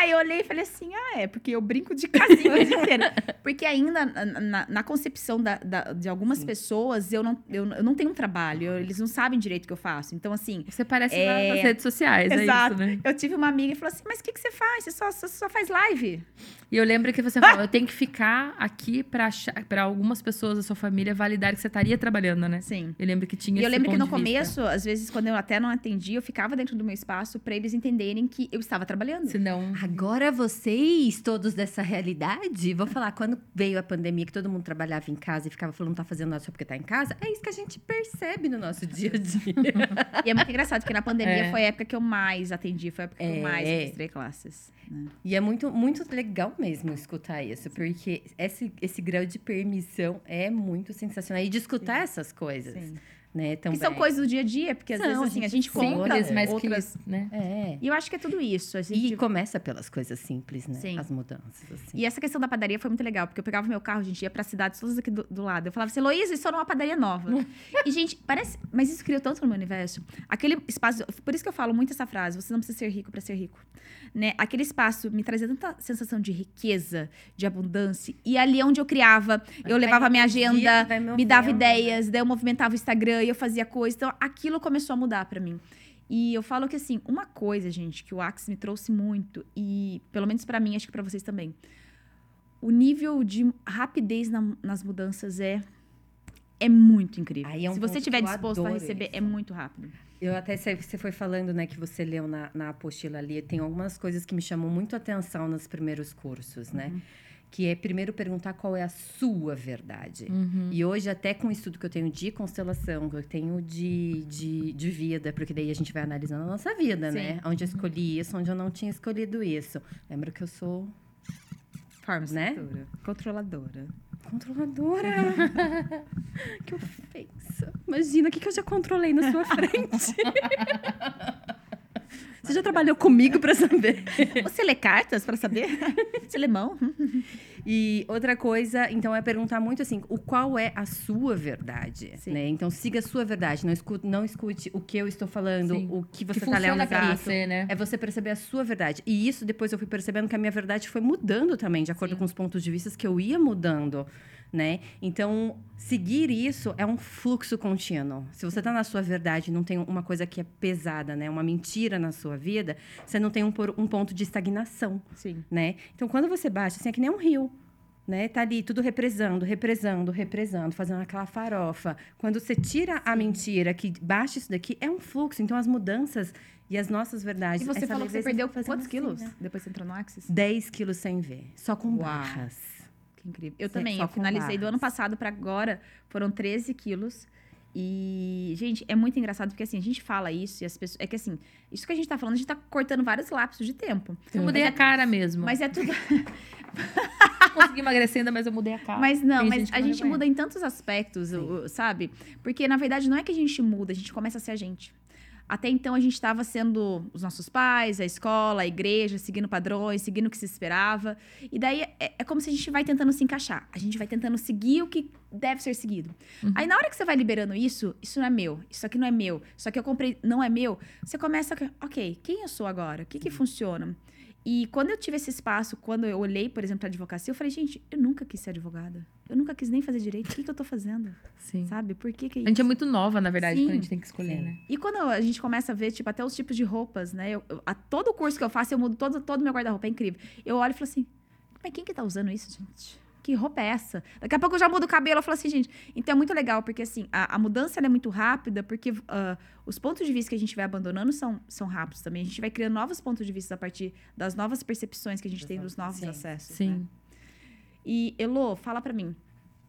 Aí eu olhei e falei assim, ah, é, porque eu brinco de casinha o dia inteiro. Porque ainda na, na- concepção da- da- de algumas Sim. pessoas, eu não, eu, eu não tenho um trabalho, eu- eles não sabem direito o que eu faço. Então, assim, Você parece É. na- nas redes sociais, Exato. é isso, né? eu tive uma amiga que falou assim, mas o que, que você faz? Você só, você só faz live? E eu lembro que você falou, eu tenho que ficar aqui pra algumas pessoas da sua família validar que você estaria trabalhando, né? Sim. Eu lembro que tinha E eu lembro que no começo, às vezes, quando eu até não atendi, eu ficava dentro do meu espaço pra eles entenderem que eu estava trabalhando. Senão... Agora vocês, todos dessa realidade, vou falar, quando veio a pandemia, que todo mundo trabalhava em casa e ficava falando não tá fazendo nada só porque tá em casa, é isso que a gente percebe no nosso dia a dia. E é muito engraçado, porque na pandemia É. foi a época que eu mais atendi, foi a época que É. eu mais ministrei classes. né? E é muito, muito legal mesmo escutar isso, porque esse, esse grau de permissão é muito sensacional. E de escutar essas coisas, Sim. Né? Que Também. são coisas do dia a dia, porque às São, vezes a assim, a gente gente Sim, conta Simples, mas outras... que, né? É. E eu acho que é tudo isso. A gente... E começa pelas coisas simples, né? Sim. As mudanças, assim. E essa questão da padaria foi muito legal, porque eu pegava meu carro, a gente ia pra cidades todas aqui do, do lado. Eu falava assim, Heloísa, isso é uma padaria nova. e, gente, parece. Mas isso criou tanto no meu universo. Aquele espaço. Por isso que eu falo muito essa frase: você não precisa ser rico pra ser rico. Né? Aquele espaço me trazia tanta sensação de riqueza, de abundância. E ali é onde eu criava, eu levava a minha agenda, me dava ideias, daí eu movimentava o Instagram e eu fazia coisa. Então aquilo começou a mudar pra mim. E eu falo que assim, uma coisa, gente, que o Axis me trouxe muito, e pelo menos pra mim, acho que pra vocês também. O nível de rapidez na- nas mudanças é é muito incrível. É um Se você estiver disposto a receber, é isso. muito rápido. Eu até sei, você foi falando, né, que você leu na, na apostila ali, tem algumas coisas que me chamam muito atenção nos primeiros cursos, né? Que é primeiro perguntar qual é a sua verdade. Uhum. E hoje, até com o estudo que eu tenho de constelação, que eu tenho de, de, de vida, porque daí a gente vai analisando a nossa vida, Sim. né? Onde eu escolhi isso, onde eu não tinha escolhido isso. Lembra que eu sou Né? Controladora. controladora. que ofensa. Imagina o que, que eu já controlei na sua frente. Você já trabalhou comigo pra saber? Você lê cartas pra saber? Você lê mão? E outra coisa, então, é perguntar muito assim, o qual é a sua verdade, Sim. né? Então, siga a sua verdade, não escute, não escute o que eu estou falando, Sim. o que você está lendo. você, né? É você perceber a sua verdade. E isso depois eu fui percebendo que a minha verdade foi mudando também, de acordo Sim. com os pontos de vista que eu ia mudando, né? Então, seguir isso é um fluxo contínuo. Se você está na sua verdade, não tem uma coisa que é pesada, né? Uma mentira na sua vida, você não tem um, um ponto de estagnação Sim. né? Então, quando você baixa, assim, é que nem um rio, né? Tá ali tudo represando, represando, represando, fazendo aquela farofa. Quando você tira a mentira, que baixa isso daqui, é um fluxo. Então, as mudanças e as nossas verdades... E você falou que você perdeu quantos assim, quilos né? depois que você entrou no Axis? 10 quilos sem ver. Só com Uau. barras. Que incrível. Eu Sim, também. só Eu finalizei do barras. ano passado pra agora. Foram 13 quilos. E, gente, é muito engraçado porque assim, a gente fala isso e as pessoas. É que assim, isso que a gente tá falando, a gente tá cortando vários lapsos de tempo. Eu mudei a cara mesmo. Mas é tudo. consegui emagrecer ainda, mas eu mudei a cara. Mas não, Tem mas gente a gente muda em tantos aspectos, o- sabe? Porque, na verdade, não é que a gente muda, a gente começa a ser a gente. Até então, a gente estava sendo os nossos pais, a escola, a igreja, seguindo padrões, seguindo o que se esperava. E daí, é, é como se a gente vai tentando se encaixar. A gente vai tentando seguir o que deve ser seguido. Aí, na hora que você vai liberando isso, isso não é meu, isso aqui não é meu, isso aqui eu comprei, não é meu, você começa, a, ok, quem eu sou agora? O que que funciona? E quando eu tive esse espaço, quando eu olhei, por exemplo, para advocacia, eu falei, gente, eu nunca quis ser advogada. Eu nunca quis nem fazer direito. O que, que eu tô fazendo? Sim. Sabe? Por que, que é A gente é isso? muito nova, na verdade, Sim. quando a gente tem que escolher, Sim. né? E quando a gente começa a ver, tipo, até os tipos de roupas, né? Eu, eu- a todo curso que eu faço, eu mudo todo todo meu guarda-roupa. É incrível. Eu olho e falo assim, mas quem que tá usando isso, gente? Que roupa é essa? Daqui a pouco eu já mudo o cabelo. Eu falo assim, gente. Então é muito legal, porque assim, a, a mudança ela é muito rápida, porque ah, os pontos de vista que a gente vai abandonando são, são rápidos também. A gente vai criando novos pontos de vista a partir das novas percepções que a gente tem dos novos Sim. acessos. né? Sim. E, Elo, fala pra mim.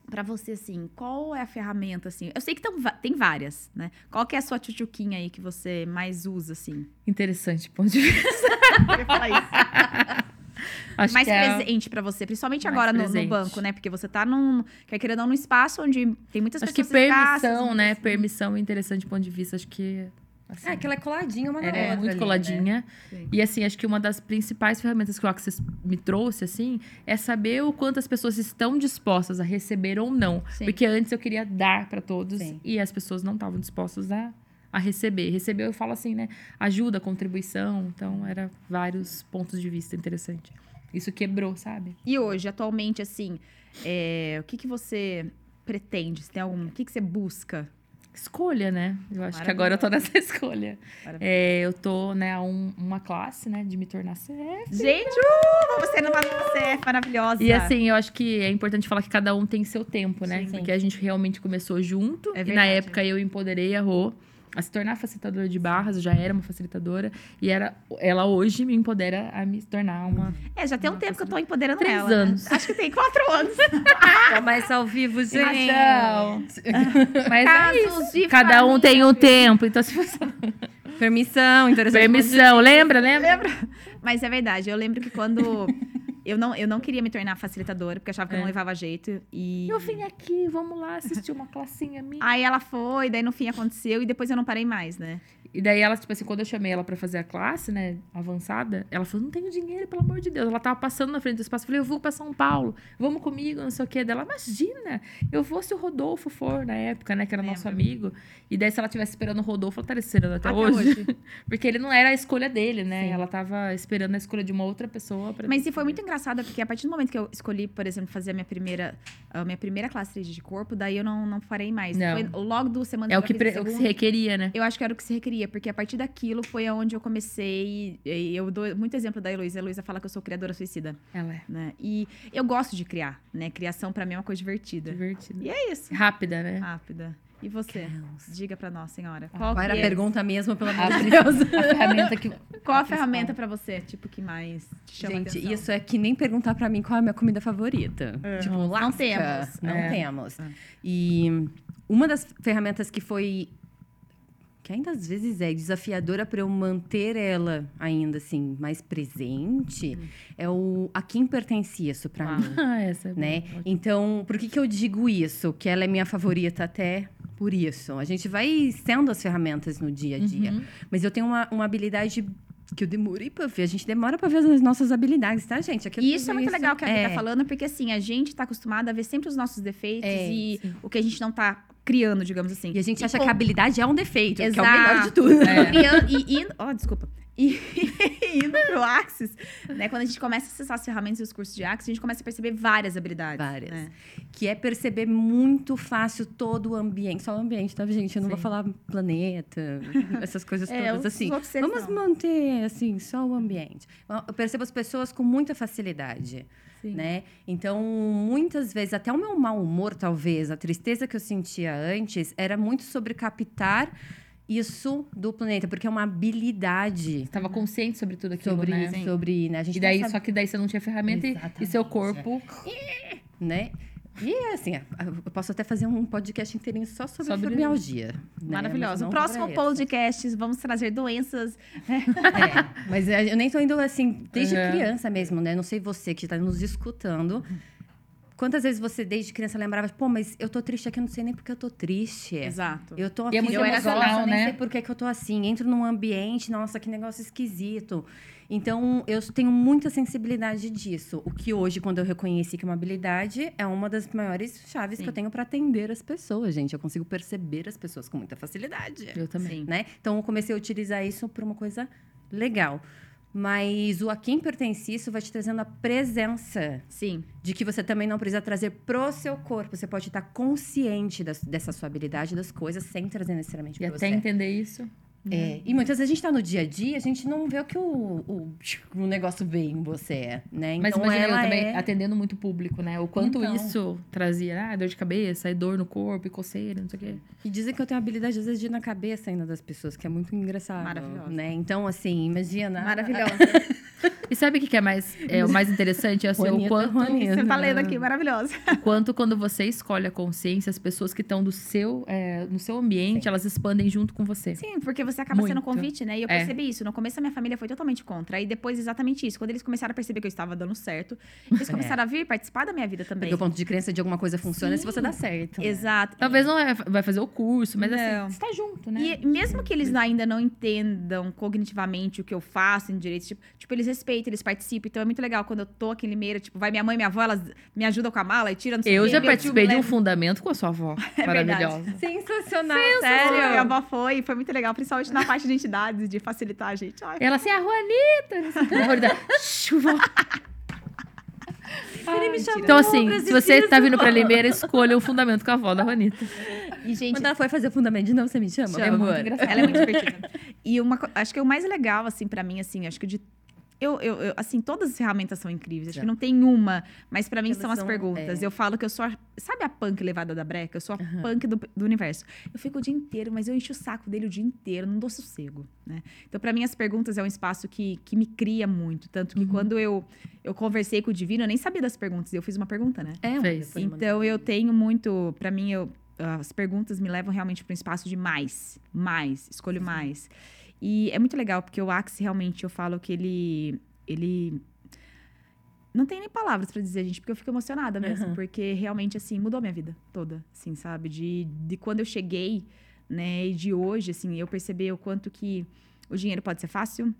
Pra você, assim, qual é a ferramenta, assim? Eu sei que tão tem várias, né? Qual que é a sua tchutchuquinha aí que você mais usa, assim? Interessante ponto de vista. Eu ia falar isso. Acho mais que é... presente pra você, principalmente Mais agora no, no banco, né? Porque você tá num, quer não, num espaço onde tem muitas Acho que pessoas escassas, permissão, né? muitas- Permissão é interessante ponto de vista. Acho que. assim, É, que ela é coladinha uma na ela outra é muito ali, né? coladinha. Sim. E assim, acho que uma das principais ferramentas que o Access me trouxe, assim, é saber o quanto as pessoas estão dispostas a receber ou não. Sim. Porque antes eu queria dar pra todos Sim. e as pessoas não estavam dispostas a, a receber. Receber, eu falo assim, né? Ajuda, contribuição. Então, era vários pontos de vista interessantes. Isso quebrou, sabe? E hoje, atualmente, assim, é, o que, que você pretende? Você tem algum, o que, que você busca? Escolha, né? Eu acho que agora eu tô nessa escolha. É, eu tô, né, a um- uma classe, né, de me tornar CF. Gente, uh, vamos ser numa você maravilhosa. E assim, eu acho que é importante falar que cada um tem seu tempo, né? Sim. Porque a gente realmente começou junto. É e na verdade. época eu empoderei a Rô a se tornar facilitadora de barras, eu já era uma facilitadora. E era, ela hoje me empodera a me tornar uma. É, já tem um tempo que eu tô empoderando Três ela. né? anos. Acho que tem quatro anos. Começa ao vivo, gente. Mas é isso. Casos de Cada um tem um tempo. Então, se você. Permissão, interessante. Permissão, lembra, lembra? Lembra? Mas é verdade. Eu lembro que quando Eu não, eu não queria me tornar facilitadora, porque eu achava que eu não É. levava jeito. E. Eu vim aqui, vamos lá assistir uma classinha minha. Aí ela foi, daí no fim aconteceu, e depois eu não parei mais, né? E daí ela, tipo assim, quando eu chamei ela pra fazer a classe, né, avançada, ela falou, não tenho dinheiro, pelo amor de Deus. Ela tava passando na frente do espaço. Eu falei, eu vou pra São Paulo, vamos comigo, não sei o quê. Dela, imagina, eu vou se o Rodolfo for, na época, né, que era nosso Lembro. amigo. E daí, se ela tivesse esperando o Rodolfo, ela estaria esperando até, Até hoje. hoje. Porque ele não era a escolha dele, né? Sim. Ela tava esperando a escolha de uma outra pessoa. Mas e foi muito engraçado, porque a partir do momento que eu escolhi, por exemplo, fazer a minha primeira, a minha primeira classe de corpo, daí eu não, não parei mais. Não. Foi logo do semana É o que, pre- o que se requeria, né? Eu acho que era o que se requeria, porque a partir daquilo foi onde eu comecei. E eu dou muito exemplo da Heloísa. A Heloísa fala que eu sou criadora suicida, Ela é né? E eu gosto de criar, né? Criação pra mim é uma coisa divertida. divertida. E é isso. Rápida, né? Rápida. E você? Diga pra nós, senhora. Qual que era a é- pergunta mesmo, pelo amor A, de Deus? a ferramenta que. Qual a ferramenta pra você, tipo, que mais te chama Gente, atenção? isso é que nem perguntar pra mim qual é a minha comida favorita. Tipo, Não lasca. temos. Não É. temos. É. E uma das ferramentas que foi que ainda às vezes é desafiadora para eu manter ela ainda assim mais presente é o a quem pertence isso para Ah. mim, Ah, essa é né? boa. Então, por que que eu digo isso? Que ela é minha favorita até por isso. A gente vai sendo as ferramentas no dia a dia. Uhum. Mas eu tenho uma, uma habilidade que eu demorei pra ver. A gente demora pra ver as nossas habilidades, tá, gente? Aqui eu E isso é muito legal que a Bia é, tá falando, porque assim, a gente tá acostumada a ver sempre os nossos defeitos É, e o que a gente não tá criando, digamos assim. E a gente acha com- que a habilidade é um defeito, que é o Exato. melhor de tudo. É. Criando, e indo, oh, desculpa. E indo pro Axis, né? Quando a gente começa a acessar as ferramentas e os cursos de Axis, a gente começa a perceber várias habilidades. Várias. né? Que é perceber muito fácil todo o ambiente. Só o ambiente, tá, gente? Eu não vou Sim. falar planeta, essas coisas É, todas assim. Vamos manter, assim, só o ambiente. Eu percebo as pessoas com muita facilidade. Sim. né? Então, muitas vezes, até o meu mau humor, talvez, a tristeza que eu sentia antes, era muito sobre captar isso do planeta, porque é uma habilidade Tava consciente sobre tudo aquilo, sobre, né? Sim. sobre, né? A gente E daí, sabe, só que daí você não tinha ferramenta e- e seu corpo né? E assim, eu posso até fazer um podcast inteirinho só sobre, Sobre- fibromialgia. né? Maravilhoso. O próximo podcast, vamos trazer doenças. É, mas eu nem tô indo assim, desde Uhum. criança mesmo, né? Não sei você que tá nos escutando. Quantas vezes você, desde criança, lembrava, pô, mas eu tô triste aqui, eu não sei nem porque eu tô triste. Exato. Eu tô E é aqui, muito eu emocional, nem né? sei por que, que eu tô assim. Entro num ambiente, nossa, que negócio esquisito. Então, eu tenho muita sensibilidade disso. O que hoje, quando eu reconheci que é uma habilidade, é uma das maiores chaves Sim. que eu tenho para atender as pessoas, gente. Eu consigo perceber as pessoas com muita facilidade. Eu também. Né? Então, eu comecei a utilizar isso por uma coisa legal. Mas o a quem pertence isso vai te trazendo a presença Sim. de que você também não precisa trazer pro seu corpo. Você pode estar consciente das- dessa sua habilidade, das coisas, sem trazer necessariamente E pra até você. entender isso. É, e muitas vezes a gente tá no dia a dia, a gente não vê o que o, o, o negócio vê em você, né? Mas Então, imagina eu ela também é... atendendo muito público, né? O quanto Então. isso trazia ah, dor de cabeça, e dor no corpo, e coceira, não sei o quê. E dizem que eu tenho habilidade, às vezes, de ir na cabeça ainda das pessoas, que é muito engraçado. Maravilhosa. Né? Então, assim, imagina... Maravilhosa. E sabe o que que é mais, é, o mais interessante? É assim, o quanto, Juanita. Você tá lendo aqui, maravilhosa. o quanto quando você escolhe a consciência, as pessoas que estão do seu, é, no seu ambiente, elas expandem junto com você. Sim, porque você acaba sendo Muito. convite, né? E eu É. percebi isso. No começo, a minha família foi totalmente contra. Aí depois, exatamente isso. Quando eles começaram a perceber que eu estava dando certo, eles começaram a vir participar da minha vida também. Porque o ponto de crença de alguma coisa funciona Sim. se você dá certo. né? Exato. Talvez não é- vai fazer o curso, mas Não. assim, você tá junto, né? E mesmo que eles ainda não entendam cognitivamente o que eu faço em direito, tipo, tipo, eles respeitam, eles participam. Então é muito legal quando eu tô aqui em Limeira, tipo, vai minha mãe e minha avó, elas me ajudam com a mala e tiram Eu já participei de um fundamento com a sua avó. É. Maravilhosa. Sensacional, Sério, minha avó foi, e foi muito legal, principalmente na parte de entidades, de facilitar a gente. Ai, Ela assim, a Juanita! não sei o quê. A Juanita, chuva. Ele me chamou Então, assim, se você tá vindo pra Limeira, escolha o fundamento com a avó da Juanita. E, gente, Quando ela foi fazer o fundamento de novo, você me chama, Chama, amor. muito engraçado. Ela é muito divertida. E uma, acho que o mais legal, assim, pra mim, assim, acho que de. Eu, eu, eu- assim, todas as ferramentas são incríveis. Acho É. que não tem uma, mas pra mim Elas são as são, perguntas. é. Eu falo que eu sou a, Sabe a punk levada da breca? Eu sou a punk do, do universo. Eu fico o dia inteiro, mas eu encho o saco dele o dia inteiro, não dou sossego, né? Então, pra mim, as perguntas é um espaço que, que me cria muito. Tanto que quando eu, eu conversei com o Divino, eu nem sabia das perguntas. Eu fiz uma pergunta, né? É, Fez. Então eu tenho muito, Pra mim eu as perguntas me levam realmente para um espaço de mais, mais, escolho mais. E é muito legal porque o Axie realmente eu falo que ele ele não tem nem palavras pra dizer, gente, porque eu fico emocionada mesmo, Uhum. porque realmente, assim, mudou minha vida toda, assim, sabe? De, de quando eu cheguei, né, e de hoje, assim, eu percebi o quanto que o dinheiro pode ser fácil,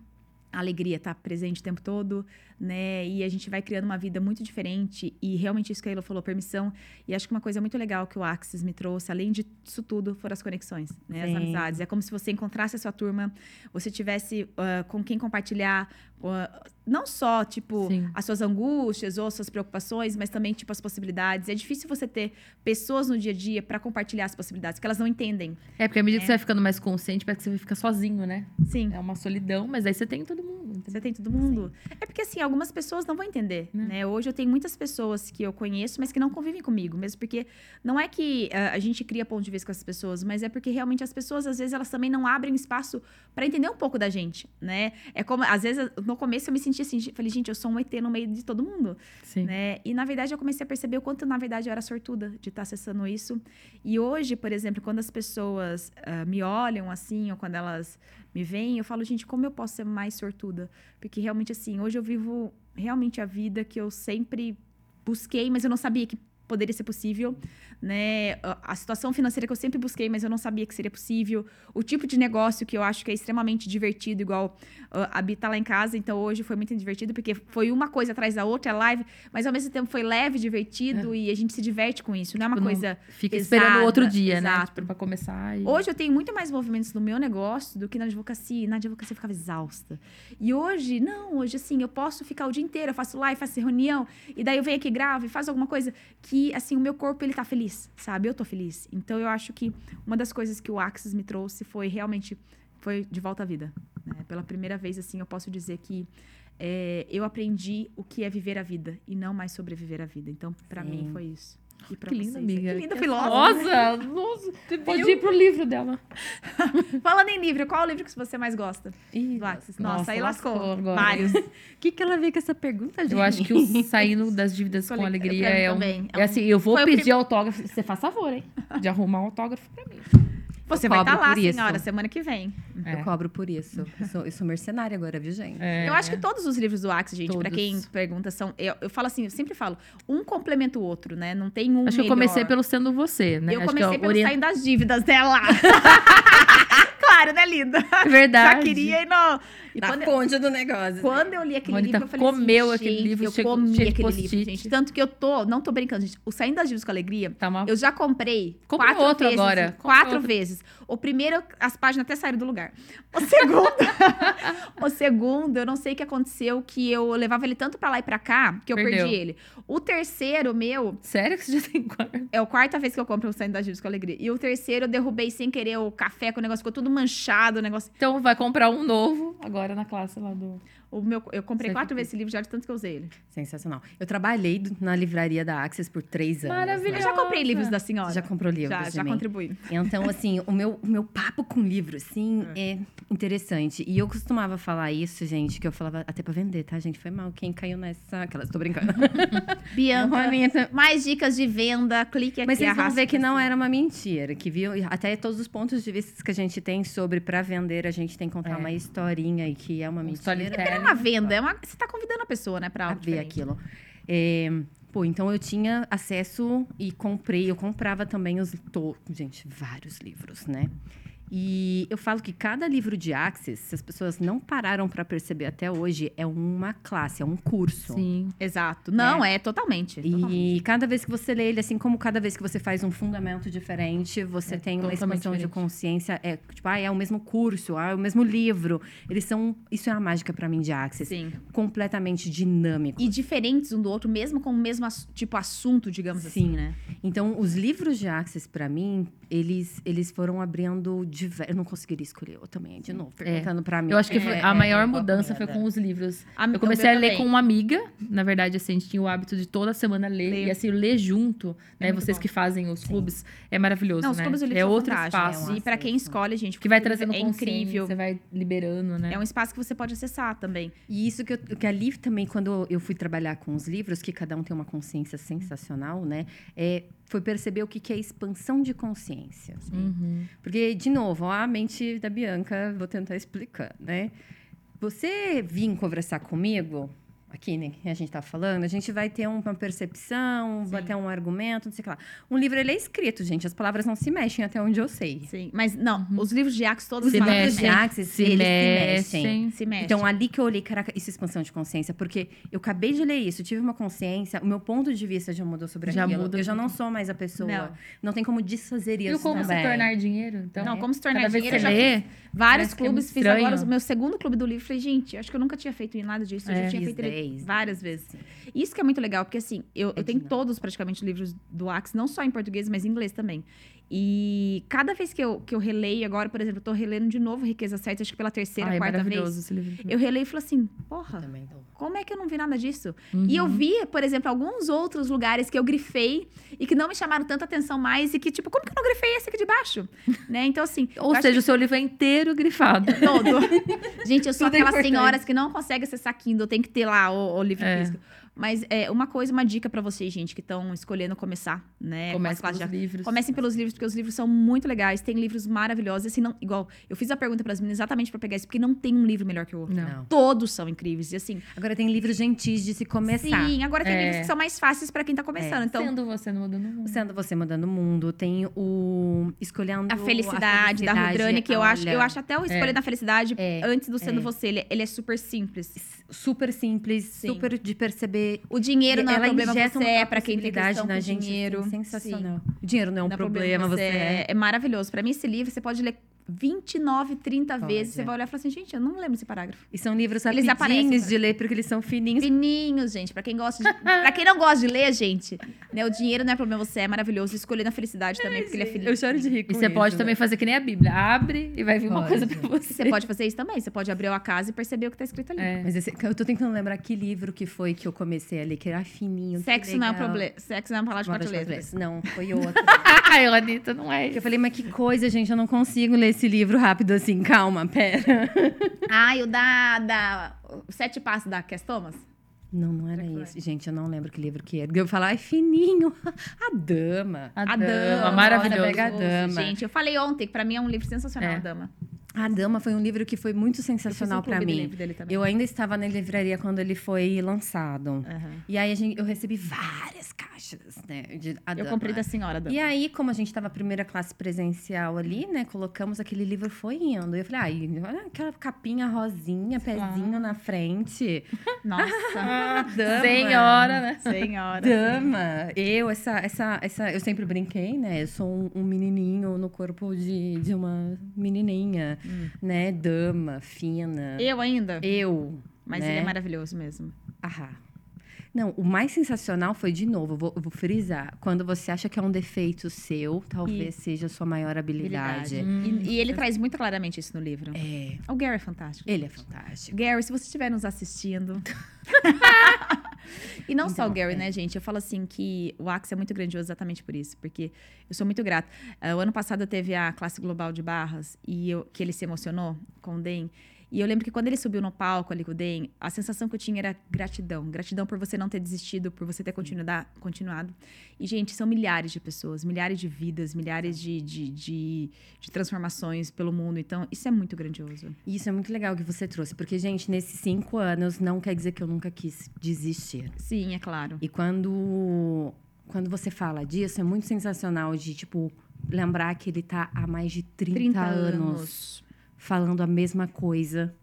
a alegria tá presente o tempo todo, né? E a gente vai criando uma vida muito diferente. E realmente isso que a Elo falou, permissão. E acho que uma coisa muito legal que o Axis me trouxe, além disso tudo, foram as conexões, né? As Sim. amizades. É como se você encontrasse a sua turma, você tivesse ah, com quem compartilhar, ah, não só, tipo, Sim. as suas angústias ou as suas preocupações, mas também, tipo, as possibilidades. É difícil você ter pessoas no dia a dia para compartilhar as possibilidades, porque elas não entendem. É, porque à medida É. que você vai ficando mais consciente, parece que você vai ficar sozinho, né? Sim. É uma solidão, mas aí você tem todo mundo. entendeu? Você tem todo mundo. É porque, assim, algumas pessoas não vão entender, Né. né? Hoje eu tenho muitas pessoas que eu conheço, mas que não convivem comigo. Mesmo porque não é que ah, a gente cria ponto de vista com essas pessoas, mas é porque realmente as pessoas, às vezes, elas também não abrem espaço para entender um pouco da gente, né? É como, às vezes, no começo eu me senti assim, falei, gente, eu sou um ET no meio de todo mundo. Sim. né? E na verdade eu comecei a perceber o quanto na verdade eu era sortuda de estar acessando isso. E hoje, por exemplo, quando as pessoas ah, me olham assim, ou quando elas me veem, eu falo, gente, como eu posso ser mais sortuda? Porque realmente assim, hoje eu vivo realmente a vida que eu sempre busquei, mas eu não sabia que poderia ser possível, né? A situação financeira que eu sempre busquei, mas eu não sabia que seria possível. O tipo de negócio que eu acho que é extremamente divertido, igual a Bi tá lá em casa, então hoje foi muito divertido, porque foi uma coisa atrás da outra, é live, mas ao mesmo tempo foi leve, divertido, e a gente se diverte com isso. Não é uma Tipo, coisa. Fica esperando o outro pesada, dia, né? exato. Tipo, pra começar. E... Hoje eu tenho muito mais movimentos no meu negócio do que na advocacia. Na advocacia eu ficava exausta. E hoje, não, hoje assim, eu posso ficar o dia inteiro, eu faço live, faço reunião, e daí eu venho aqui, gravo e faço alguma coisa que, assim, o meu corpo, ele tá feliz, sabe? Eu tô feliz. Então eu acho que uma das coisas que o Axis me trouxe foi realmente, foi de volta à vida. né? Pela primeira vez, assim, eu posso dizer que é, eu aprendi o que é viver a vida e não mais sobreviver a vida. Então, Sim. mim, foi isso. E pra Que linda, vocês? amiga. Que linda filósofa. Nossa, nossa. Pode ir pro livro dela. Falando em livro, qual é o livro que você mais gosta? Ih, Axis? Nossa, aí lascou. agora. Vários. O que, que ela veio com essa pergunta, gente? Eu acho que o saindo das dívidas com alegria é um. É É um- assim, eu vou foi pedir autógrafo. Você faz favor, hein? De arrumar um autógrafo pra mim. Você Eu vai estar lá, por isso. senhora, semana que vem. É. Eu cobro por isso. Eu sou, eu sou mercenária agora, viu, gente? É. Eu acho que todos os livros do Axis, gente, pra Todos. quem pergunta, são. Eu, eu falo assim, eu sempre falo, um complementa o outro, né? Não tem um. Acho que eu melhor. comecei pelo sendo você, né? Eu acho comecei que pelo orient- saindo das dívidas dela. claro, né, linda? É Verdade. Já queria ir no. E Na quando, fonte do negócio. quando eu li aquele Mônica livro, eu falei comeu assim, aquele gente, livro, eu chegou- comi aquele livro, gente. Tanto que eu tô, não tô brincando, gente. O Saindo das Dívidas com Alegria, Tá uma... eu já comprei Compra quatro outro vezes. agora. Compra Quatro outro. vezes. O primeiro, as páginas até saíram do lugar. O segundo, o segundo, eu não sei o que aconteceu, que eu levava ele tanto pra lá e pra cá, que eu Perdeu. perdi ele. O terceiro, meu, Sério que você já tem quarto? é a quarta vez que eu compro o Saindo das Dívidas com Alegria. E o terceiro, eu derrubei sem querer o café, que o negócio ficou tudo manchado, o negócio... Então vai comprar um novo agora na classe lá do. O meu, eu comprei Sei quatro que- vezes esse livro já de tanto que eu usei ele. Sensacional. Eu trabalhei na livraria da Access por três anos. né? Maravilhoso. Eu já comprei livros da senhora. Você já comprou livros Já, já contribuí. Então, assim, o meu, o meu papo com livro, assim, é. interessante. E eu costumava falar isso, gente, que eu falava até pra vender, tá, gente? Foi mal. Quem caiu nessa. Aquelas, tô brincando. Bianca, é mais dicas de venda, clique aqui. Mas vocês vão ver que não cima. era uma mentira, que viu até todos os pontos de vista que a gente tem sobre pra vender, a gente tem que contar É. uma historinha e que é uma Um mentira. storytelling. É uma venda, é uma, você tá convidando a pessoa, né, pra a algo ver diferente. aquilo. É, pô, então eu tinha acesso e comprei, eu comprava também os. to- gente, vários livros, né? E eu falo que cada livro de Axis, se as pessoas não pararam para perceber até hoje, é uma classe, é um curso. Sim. Exato. Não, é, totalmente. totalmente. E cada vez que você lê ele, assim como cada vez que você faz um fundamento diferente, você É tem uma expansão de diferente. consciência. É, tipo, ah, é o mesmo curso, ah, é o mesmo livro. Eles são. Isso é a mágica para mim de Axis. Sim. Completamente dinâmico. E diferentes um do outro, mesmo com o mesmo ass- tipo assunto, digamos assim, Sim. né? Então, os livros de Axis, para mim, eles, eles foram abrindo diversos. Eu não conseguiria escolher, eu também, de novo, perguntando pra mim. Eu acho que É, foi- é, a maior é, mudança é, foi é. com os livros. A- Eu o comecei a ler também. com uma amiga. Na verdade, assim, a gente tinha o hábito de toda semana ler. Ler. E assim, ler junto, né? É Vocês bom. que fazem os clubes, é maravilhoso, Não, os né? clubes do livro é outro fantásticos. espaço. É um E pra quem escolhe, gente, Que vai trazendo é incrível. você vai liberando, né? É um espaço que você pode acessar também. E isso que, eu, que ali também, quando eu fui trabalhar com os livros, que cada um tem uma consciência sensacional, né? É, foi perceber o que, que é expansão de consciência. assim. Uhum. Porque, de novo, ó, a mente da Bianca, vou tentar explicar, né? Você vir conversar comigo, aqui, né, que a gente tá falando, a gente vai ter uma percepção, vai ter um argumento, não sei o que lá. Um livro, ele é escrito, gente. As palavras não se mexem até onde eu sei. Sim, mas não, os livros de Axis todos Os Se livros que de mexem. Axis, Se eles mexem. se mexem. se mexe. Então, ali que eu olhei, caraca, isso é expansão de consciência, porque eu acabei de ler isso, tive uma consciência, o meu ponto de vista já mudou sobre Já aquilo. muda eu já não sou mais a pessoa. Não. Não, tem como desfazer isso E o como também. se tornar dinheiro? Então, Não, como se tornar cada vez dinheiro, que eu você já lê, Vários que é clubes, fiz agora o meu segundo clube do livro. Falei, gente, acho que eu nunca tinha feito nada disso. Eu É. já tinha feito ele dez. várias vezes. Isso que é muito legal, porque assim, eu, eu É tenho dinâmico. todos praticamente livros do Axis, não só em português, mas em inglês também. E cada vez que eu, que eu releio, agora, por exemplo, eu tô relendo de novo Riqueza Certa, acho que pela terceira, Ai, é quarta maravilhoso vez. esse livro. Eu releio e falo assim, porra, como é que eu não vi nada disso? Uhum. E eu vi, por exemplo, alguns outros lugares que eu grifei e que não me chamaram tanta atenção mais e que, tipo, como que eu não grifei esse aqui de baixo? né? Então, assim. Ou seja, o seu livro é inteiro grifado. Todo. Gente, eu sou Tudo é aquelas importante. senhoras que não conseguem acessar Kindle, tem que ter lá o, o livro É. físico. Mas é, uma coisa, uma dica pra vocês, gente, que estão escolhendo começar, né? com as Comece classes pelos de- livros. Comecem pelos livros, porque os livros são muito legais. Tem livros maravilhosos. Assim, não, igual, eu fiz a pergunta pras meninas exatamente pra pegar isso, porque não tem um livro melhor que o outro. Não. Todos são incríveis. E assim, Agora tem livros gentis de se começar. sim, agora tem É. livros que são mais fáceis pra quem tá começando. É. Então, Sendo você no mundo, não. Sendo você mudando o mundo, tem o Escolhendo a felicidade, da Felicidade, Rudrani, que eu acho, eu acho até o Escolha da Felicidade, É, antes do Sendo é. Você, ele, ele é super simples. super simples, Sim. super de perceber. O dinheiro não é problema você, é pra quem tem questão na gente, dinheiro. assim, sensacional. O dinheiro não é um Não é problema, você é. é maravilhoso. Pra mim, esse livro, você pode ler 29, 30 Pode. vezes. Você vai olhar e falar assim, gente, eu não lembro esse parágrafo. E são livros Eles rapidinhos de ler, porque eles são fininhos. Fininhos, gente. Pra quem gosta de... pra quem não gosta de ler, gente, né, o dinheiro não é problema você, é maravilhoso. Escolher na felicidade também, porque ele é feliz. Eu choro de rir com E você isso, pode né? também fazer que nem a Bíblia. Abre e vai vir uma Pode. coisa pra você. Você pode fazer isso também. Você pode abrir a casa e perceber o que tá escrito ali. É. Mas esse- eu tô tentando lembrar que livro que foi que eu comecei a ler, que era fininho. Sexo não é um problema. Sexo não é uma palavra de Uma quatro letras. Não, foi outra. Ai, Anitta, não é eu isso. falei, mas que coisa, gente, eu não consigo ler esse livro rápido assim. Calma, pera. Ah, e o da, da... Sete Passos da Cass Thomas? Não, não era foi? esse. Gente, eu não lembro que livro que era. Eu falar, ai, fininho. A Dama. A, A Dama, Dama. maravilhoso. pega a Dama. Gente, eu falei ontem que pra mim é um livro sensacional, É. a Dama. A Dama foi um livro que foi muito um sensacional pra clube do mim. Eu ainda estava na livraria quando ele foi lançado. Aham. E aí gente, eu recebi várias caixas, né? De a Eu Dama. comprei da senhora, Dama. E aí, como a gente estava primeira classe presencial ali, né? Colocamos aquele livro foi indo. E eu falei, ai, olha aquela capinha rosinha, pezinho na frente. Nossa, Dama. Senhora, né? senhora. Dama. Eu, essa, essa, essa, eu sempre brinquei, né? Eu sou um, um menininho no corpo de, de uma menininha, né? Dama, fina. Eu ainda? Eu. Mas né? ele é maravilhoso mesmo. Ahá. Não, o mais sensacional foi, de novo, vou, vou frisar. Quando você acha que é um defeito seu, talvez seja a sua maior habilidade. E, e ele traz muito claramente isso no livro. É. O Gary é fantástico. Ele é fantástico. Gary, se você estiver nos assistindo. e não só o Então, Gary, é. né, gente? Eu falo assim que o Axe é muito grandioso exatamente por isso, porque eu sou muito grata. Ah, o ano passado teve a classe global de barras e eu, que ele se emocionou com o Den. E eu lembro que quando ele subiu no palco ali com o Den, a sensação que eu tinha era gratidão. Gratidão por você não ter desistido, por você ter continuado. continuado. E, gente, são milhares de pessoas, milhares de vidas, milhares de, de, de, de transformações pelo mundo. Então, isso é muito grandioso. E isso é muito legal que você trouxe, porque, gente, nesses cinco anos não quer dizer que eu nunca quis desistir. Sim, é claro. E quando, quando você fala disso, é muito sensacional de, tipo, lembrar que ele tá há mais de 30, 30 anos, anos. Falando a mesma coisa.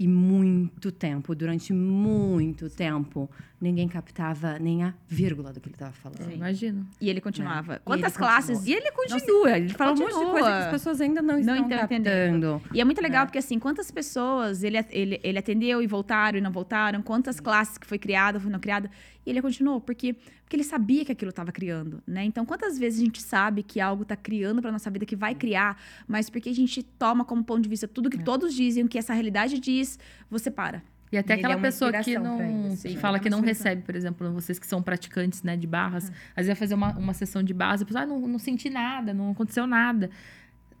E muito tempo, durante muito tempo, ninguém captava nem a vírgula do que ele estava falando. Sim. Imagino. E ele continuava. E Quantas ele classes? continua. E ele continua. ele fala um monte de coisa que continua. as pessoas ainda não, Não estão captando. E é muito legal porque, assim, quantas pessoas ele, ele, ele atendeu e voltaram e não voltaram, quantas classes que foi criada, foi não criada, e ele continuou, porque, porque ele sabia que aquilo estava criando, né? Então, quantas vezes a gente sabe que algo está criando para nossa vida, que vai criar, mas porque a gente toma como ponto de vista tudo que É. todos dizem, o que essa realidade diz, você para. E até Ele aquela é pessoa que não ele, que assim. fala É que não recebe, por exemplo, vocês que são praticantes, né, de barras, às vezes vai fazer uma, uma sessão de barras, a pessoa, ah, não, não senti nada, não aconteceu nada.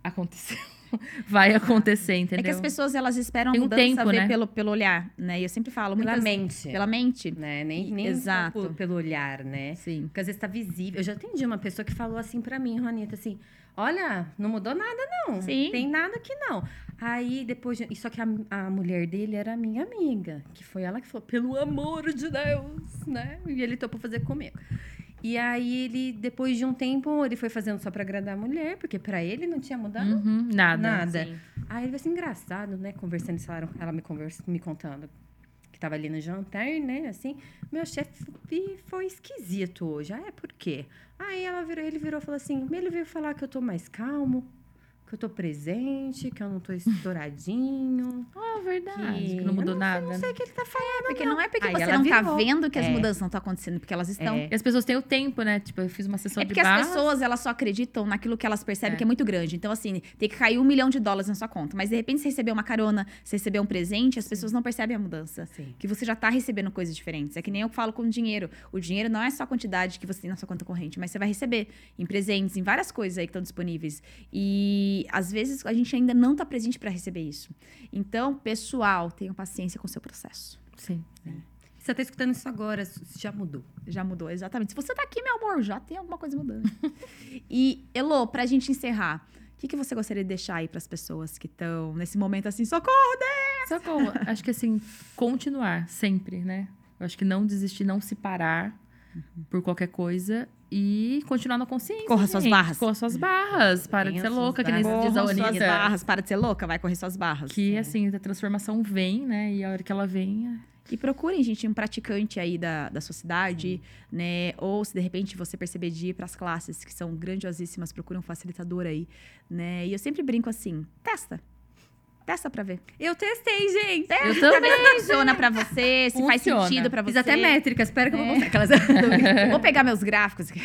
Aconteceu. vai acontecer, entendeu? É que as pessoas elas esperam Tem um mudança tempo, ver né? pelo, pelo olhar, né? E eu sempre falo Pela muitas mente. pela mente. Né? Nem, nem Exato. Exato. pelo olhar, né? Sim. Porque às vezes tá visível. Eu já atendi uma pessoa que falou assim pra mim, Ronita, assim: olha, não mudou nada, não. Sim. Tem nada aqui, não. Aí depois. de- Só que a, a mulher dele era minha amiga. Que foi ela que falou, pelo amor de Deus, né? E ele topou fazer comigo. E aí ele, depois de um tempo, ele foi fazendo só pra agradar a mulher, porque pra ele não tinha mudado Uhum, nada. nada. Sim. Aí ele vai ser engraçado, né? Conversando, falaram, ela me, conversa, me contando que tava ali no jantar, né? Assim, meu chefe foi esquisito hoje. Ah, é por quê? Aí ela virou, ele virou e falou assim: ele veio falar que eu tô mais calmo, que eu tô presente, que eu não tô estouradinho. Ah, verdade. Que Que não mudou eu nada. Não sei o que ele tá falando. Porque não é porque Aí você não tá virou. vendo que as É. mudanças não estão acontecendo, porque elas estão. É. E as pessoas têm o tempo, né? Tipo, eu fiz uma sessão É de porque as barras. pessoas, elas só acreditam naquilo que elas percebem É. que é muito grande. Então, assim, tem que cair um milhão de dólares na sua conta. Mas, de repente, você recebeu uma carona, você recebeu um presente, as pessoas não percebem a mudança. Sim. Que você já tá recebendo coisas diferentes. É que nem eu falo com o dinheiro. O dinheiro não é só a quantidade que você tem na sua conta corrente, mas você vai receber em presentes, em várias coisas aí que estão disponíveis. E, às vezes, a gente ainda não tá presente para receber isso. Então, pessoal, tenham paciência com o seu processo. Sim. Você tá escutando isso agora, já mudou. Já mudou, exatamente. Se você tá aqui, meu amor, já tem alguma coisa mudando. e, Elo, pra gente encerrar, o que, que você gostaria de deixar aí pras pessoas que estão nesse momento assim, socorro, Deus! Socorro. Acho que assim, continuar sempre, né? Eu acho que não desistir, não se parar por qualquer coisa e continuar na consciência. Corra suas gente. barras. Corra suas barras. Para de Corra ser suas louca, que nem se diz a Corram suas barras, para de ser louca, vai correr suas barras. Que assim, a transformação vem, né? E a hora que ela vem. é- E procurem, gente, um praticante aí da, da sua cidade, né? Ou se de repente você perceber de ir pras classes, que são grandiosíssimas, procure um facilitador aí, né? E eu sempre brinco assim, testa. Testa pra ver. Eu testei, gente. Testa Eu pra também, ver se funciona pra você, se faz Funciona. sentido pra você. Fiz até métrica, espero que eu vou É. mostrar aquelas. Vou pegar meus gráficos. aqui.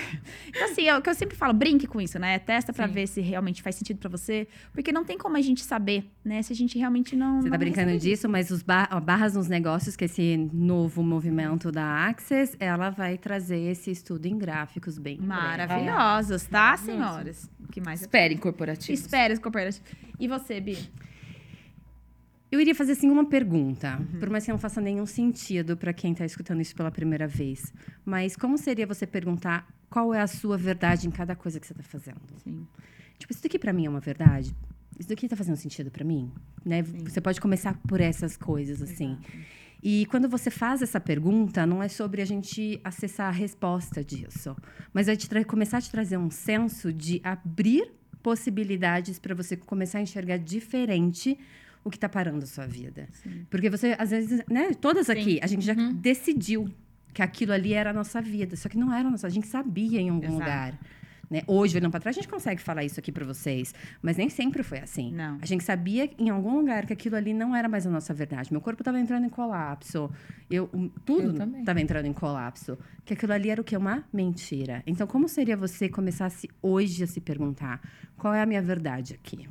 Então, assim, é o que eu sempre falo, brinque com isso, né? Testa pra Sim. ver se realmente faz sentido pra você. Porque não tem como a gente saber, né? Se a gente realmente não. Você não tá brincando disso, mas os ba- ó, barras nos negócios, que é esse novo movimento da Access, ela vai trazer esse estudo em gráficos bem. Maravilhosos, tá, senhoras? O que mais? Esperem corporativos. Espere, corporativo. E você, Bi? Eu iria fazer assim uma pergunta, por mais que não faça nenhum sentido para quem está escutando isso pela primeira vez. Mas como seria você perguntar qual é a sua verdade em cada coisa que você está fazendo? Sim. Tipo, isso daqui para mim é uma verdade? Isso daqui tá fazendo sentido para mim? Né? Você pode começar por essas coisas, assim. E quando você faz essa pergunta, não é sobre a gente acessar a resposta disso, mas é começar a te trazer um senso de abrir possibilidades para você começar a enxergar diferente o que está parando a sua vida. Porque você, às vezes, né, todas aqui, a gente já decidiu que aquilo ali era a nossa vida, só que não era a nossa, a gente sabia em algum Exato. lugar. Né? Hoje, olhando para trás, a gente consegue falar isso aqui para vocês, mas nem sempre foi assim. Não. A gente sabia em algum lugar que aquilo ali não era mais a nossa verdade. Meu corpo estava entrando em colapso. Eu, tudo estava entrando em colapso. Que aquilo ali era o quê? Uma mentira. Então, como seria você começar a se, hoje a se perguntar qual é a minha verdade aqui?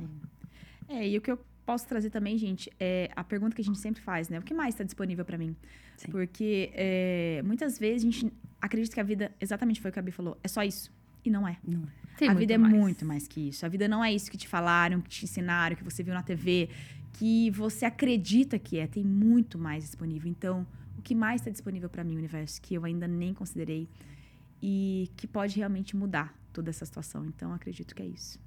É, e o que eu posso trazer também, gente, é a pergunta que a gente sempre faz, né? O que mais está disponível pra mim? Sim. Porque é, muitas vezes a gente acredita que a vida, exatamente foi o que a Bi falou, é só isso. E não é. Não Tem a vida mais. é muito mais que isso. A vida não é isso que te falaram, que te ensinaram, que você viu na TV, que você acredita que é. Tem muito mais disponível. Então, o que mais está disponível para mim, universo, que eu ainda nem considerei e que pode realmente mudar toda essa situação. Então, acredito que é isso.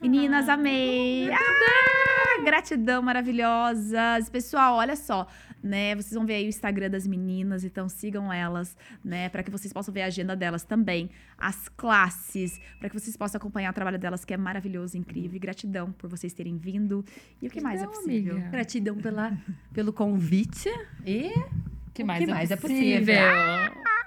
Meninas, amei! Ah, gratidão maravilhosas. Pessoal, olha só, né? Vocês vão ver aí o Instagram das meninas, então sigam elas, né? Para que vocês possam ver a agenda delas também, as classes, para que vocês possam acompanhar o trabalho delas, que é maravilhoso, incrível. E gratidão por vocês terem vindo. E o que mais é Gratidão, possível? amiga. Gratidão pela, pelo convite e O que mais, que é, mais é possível? possível?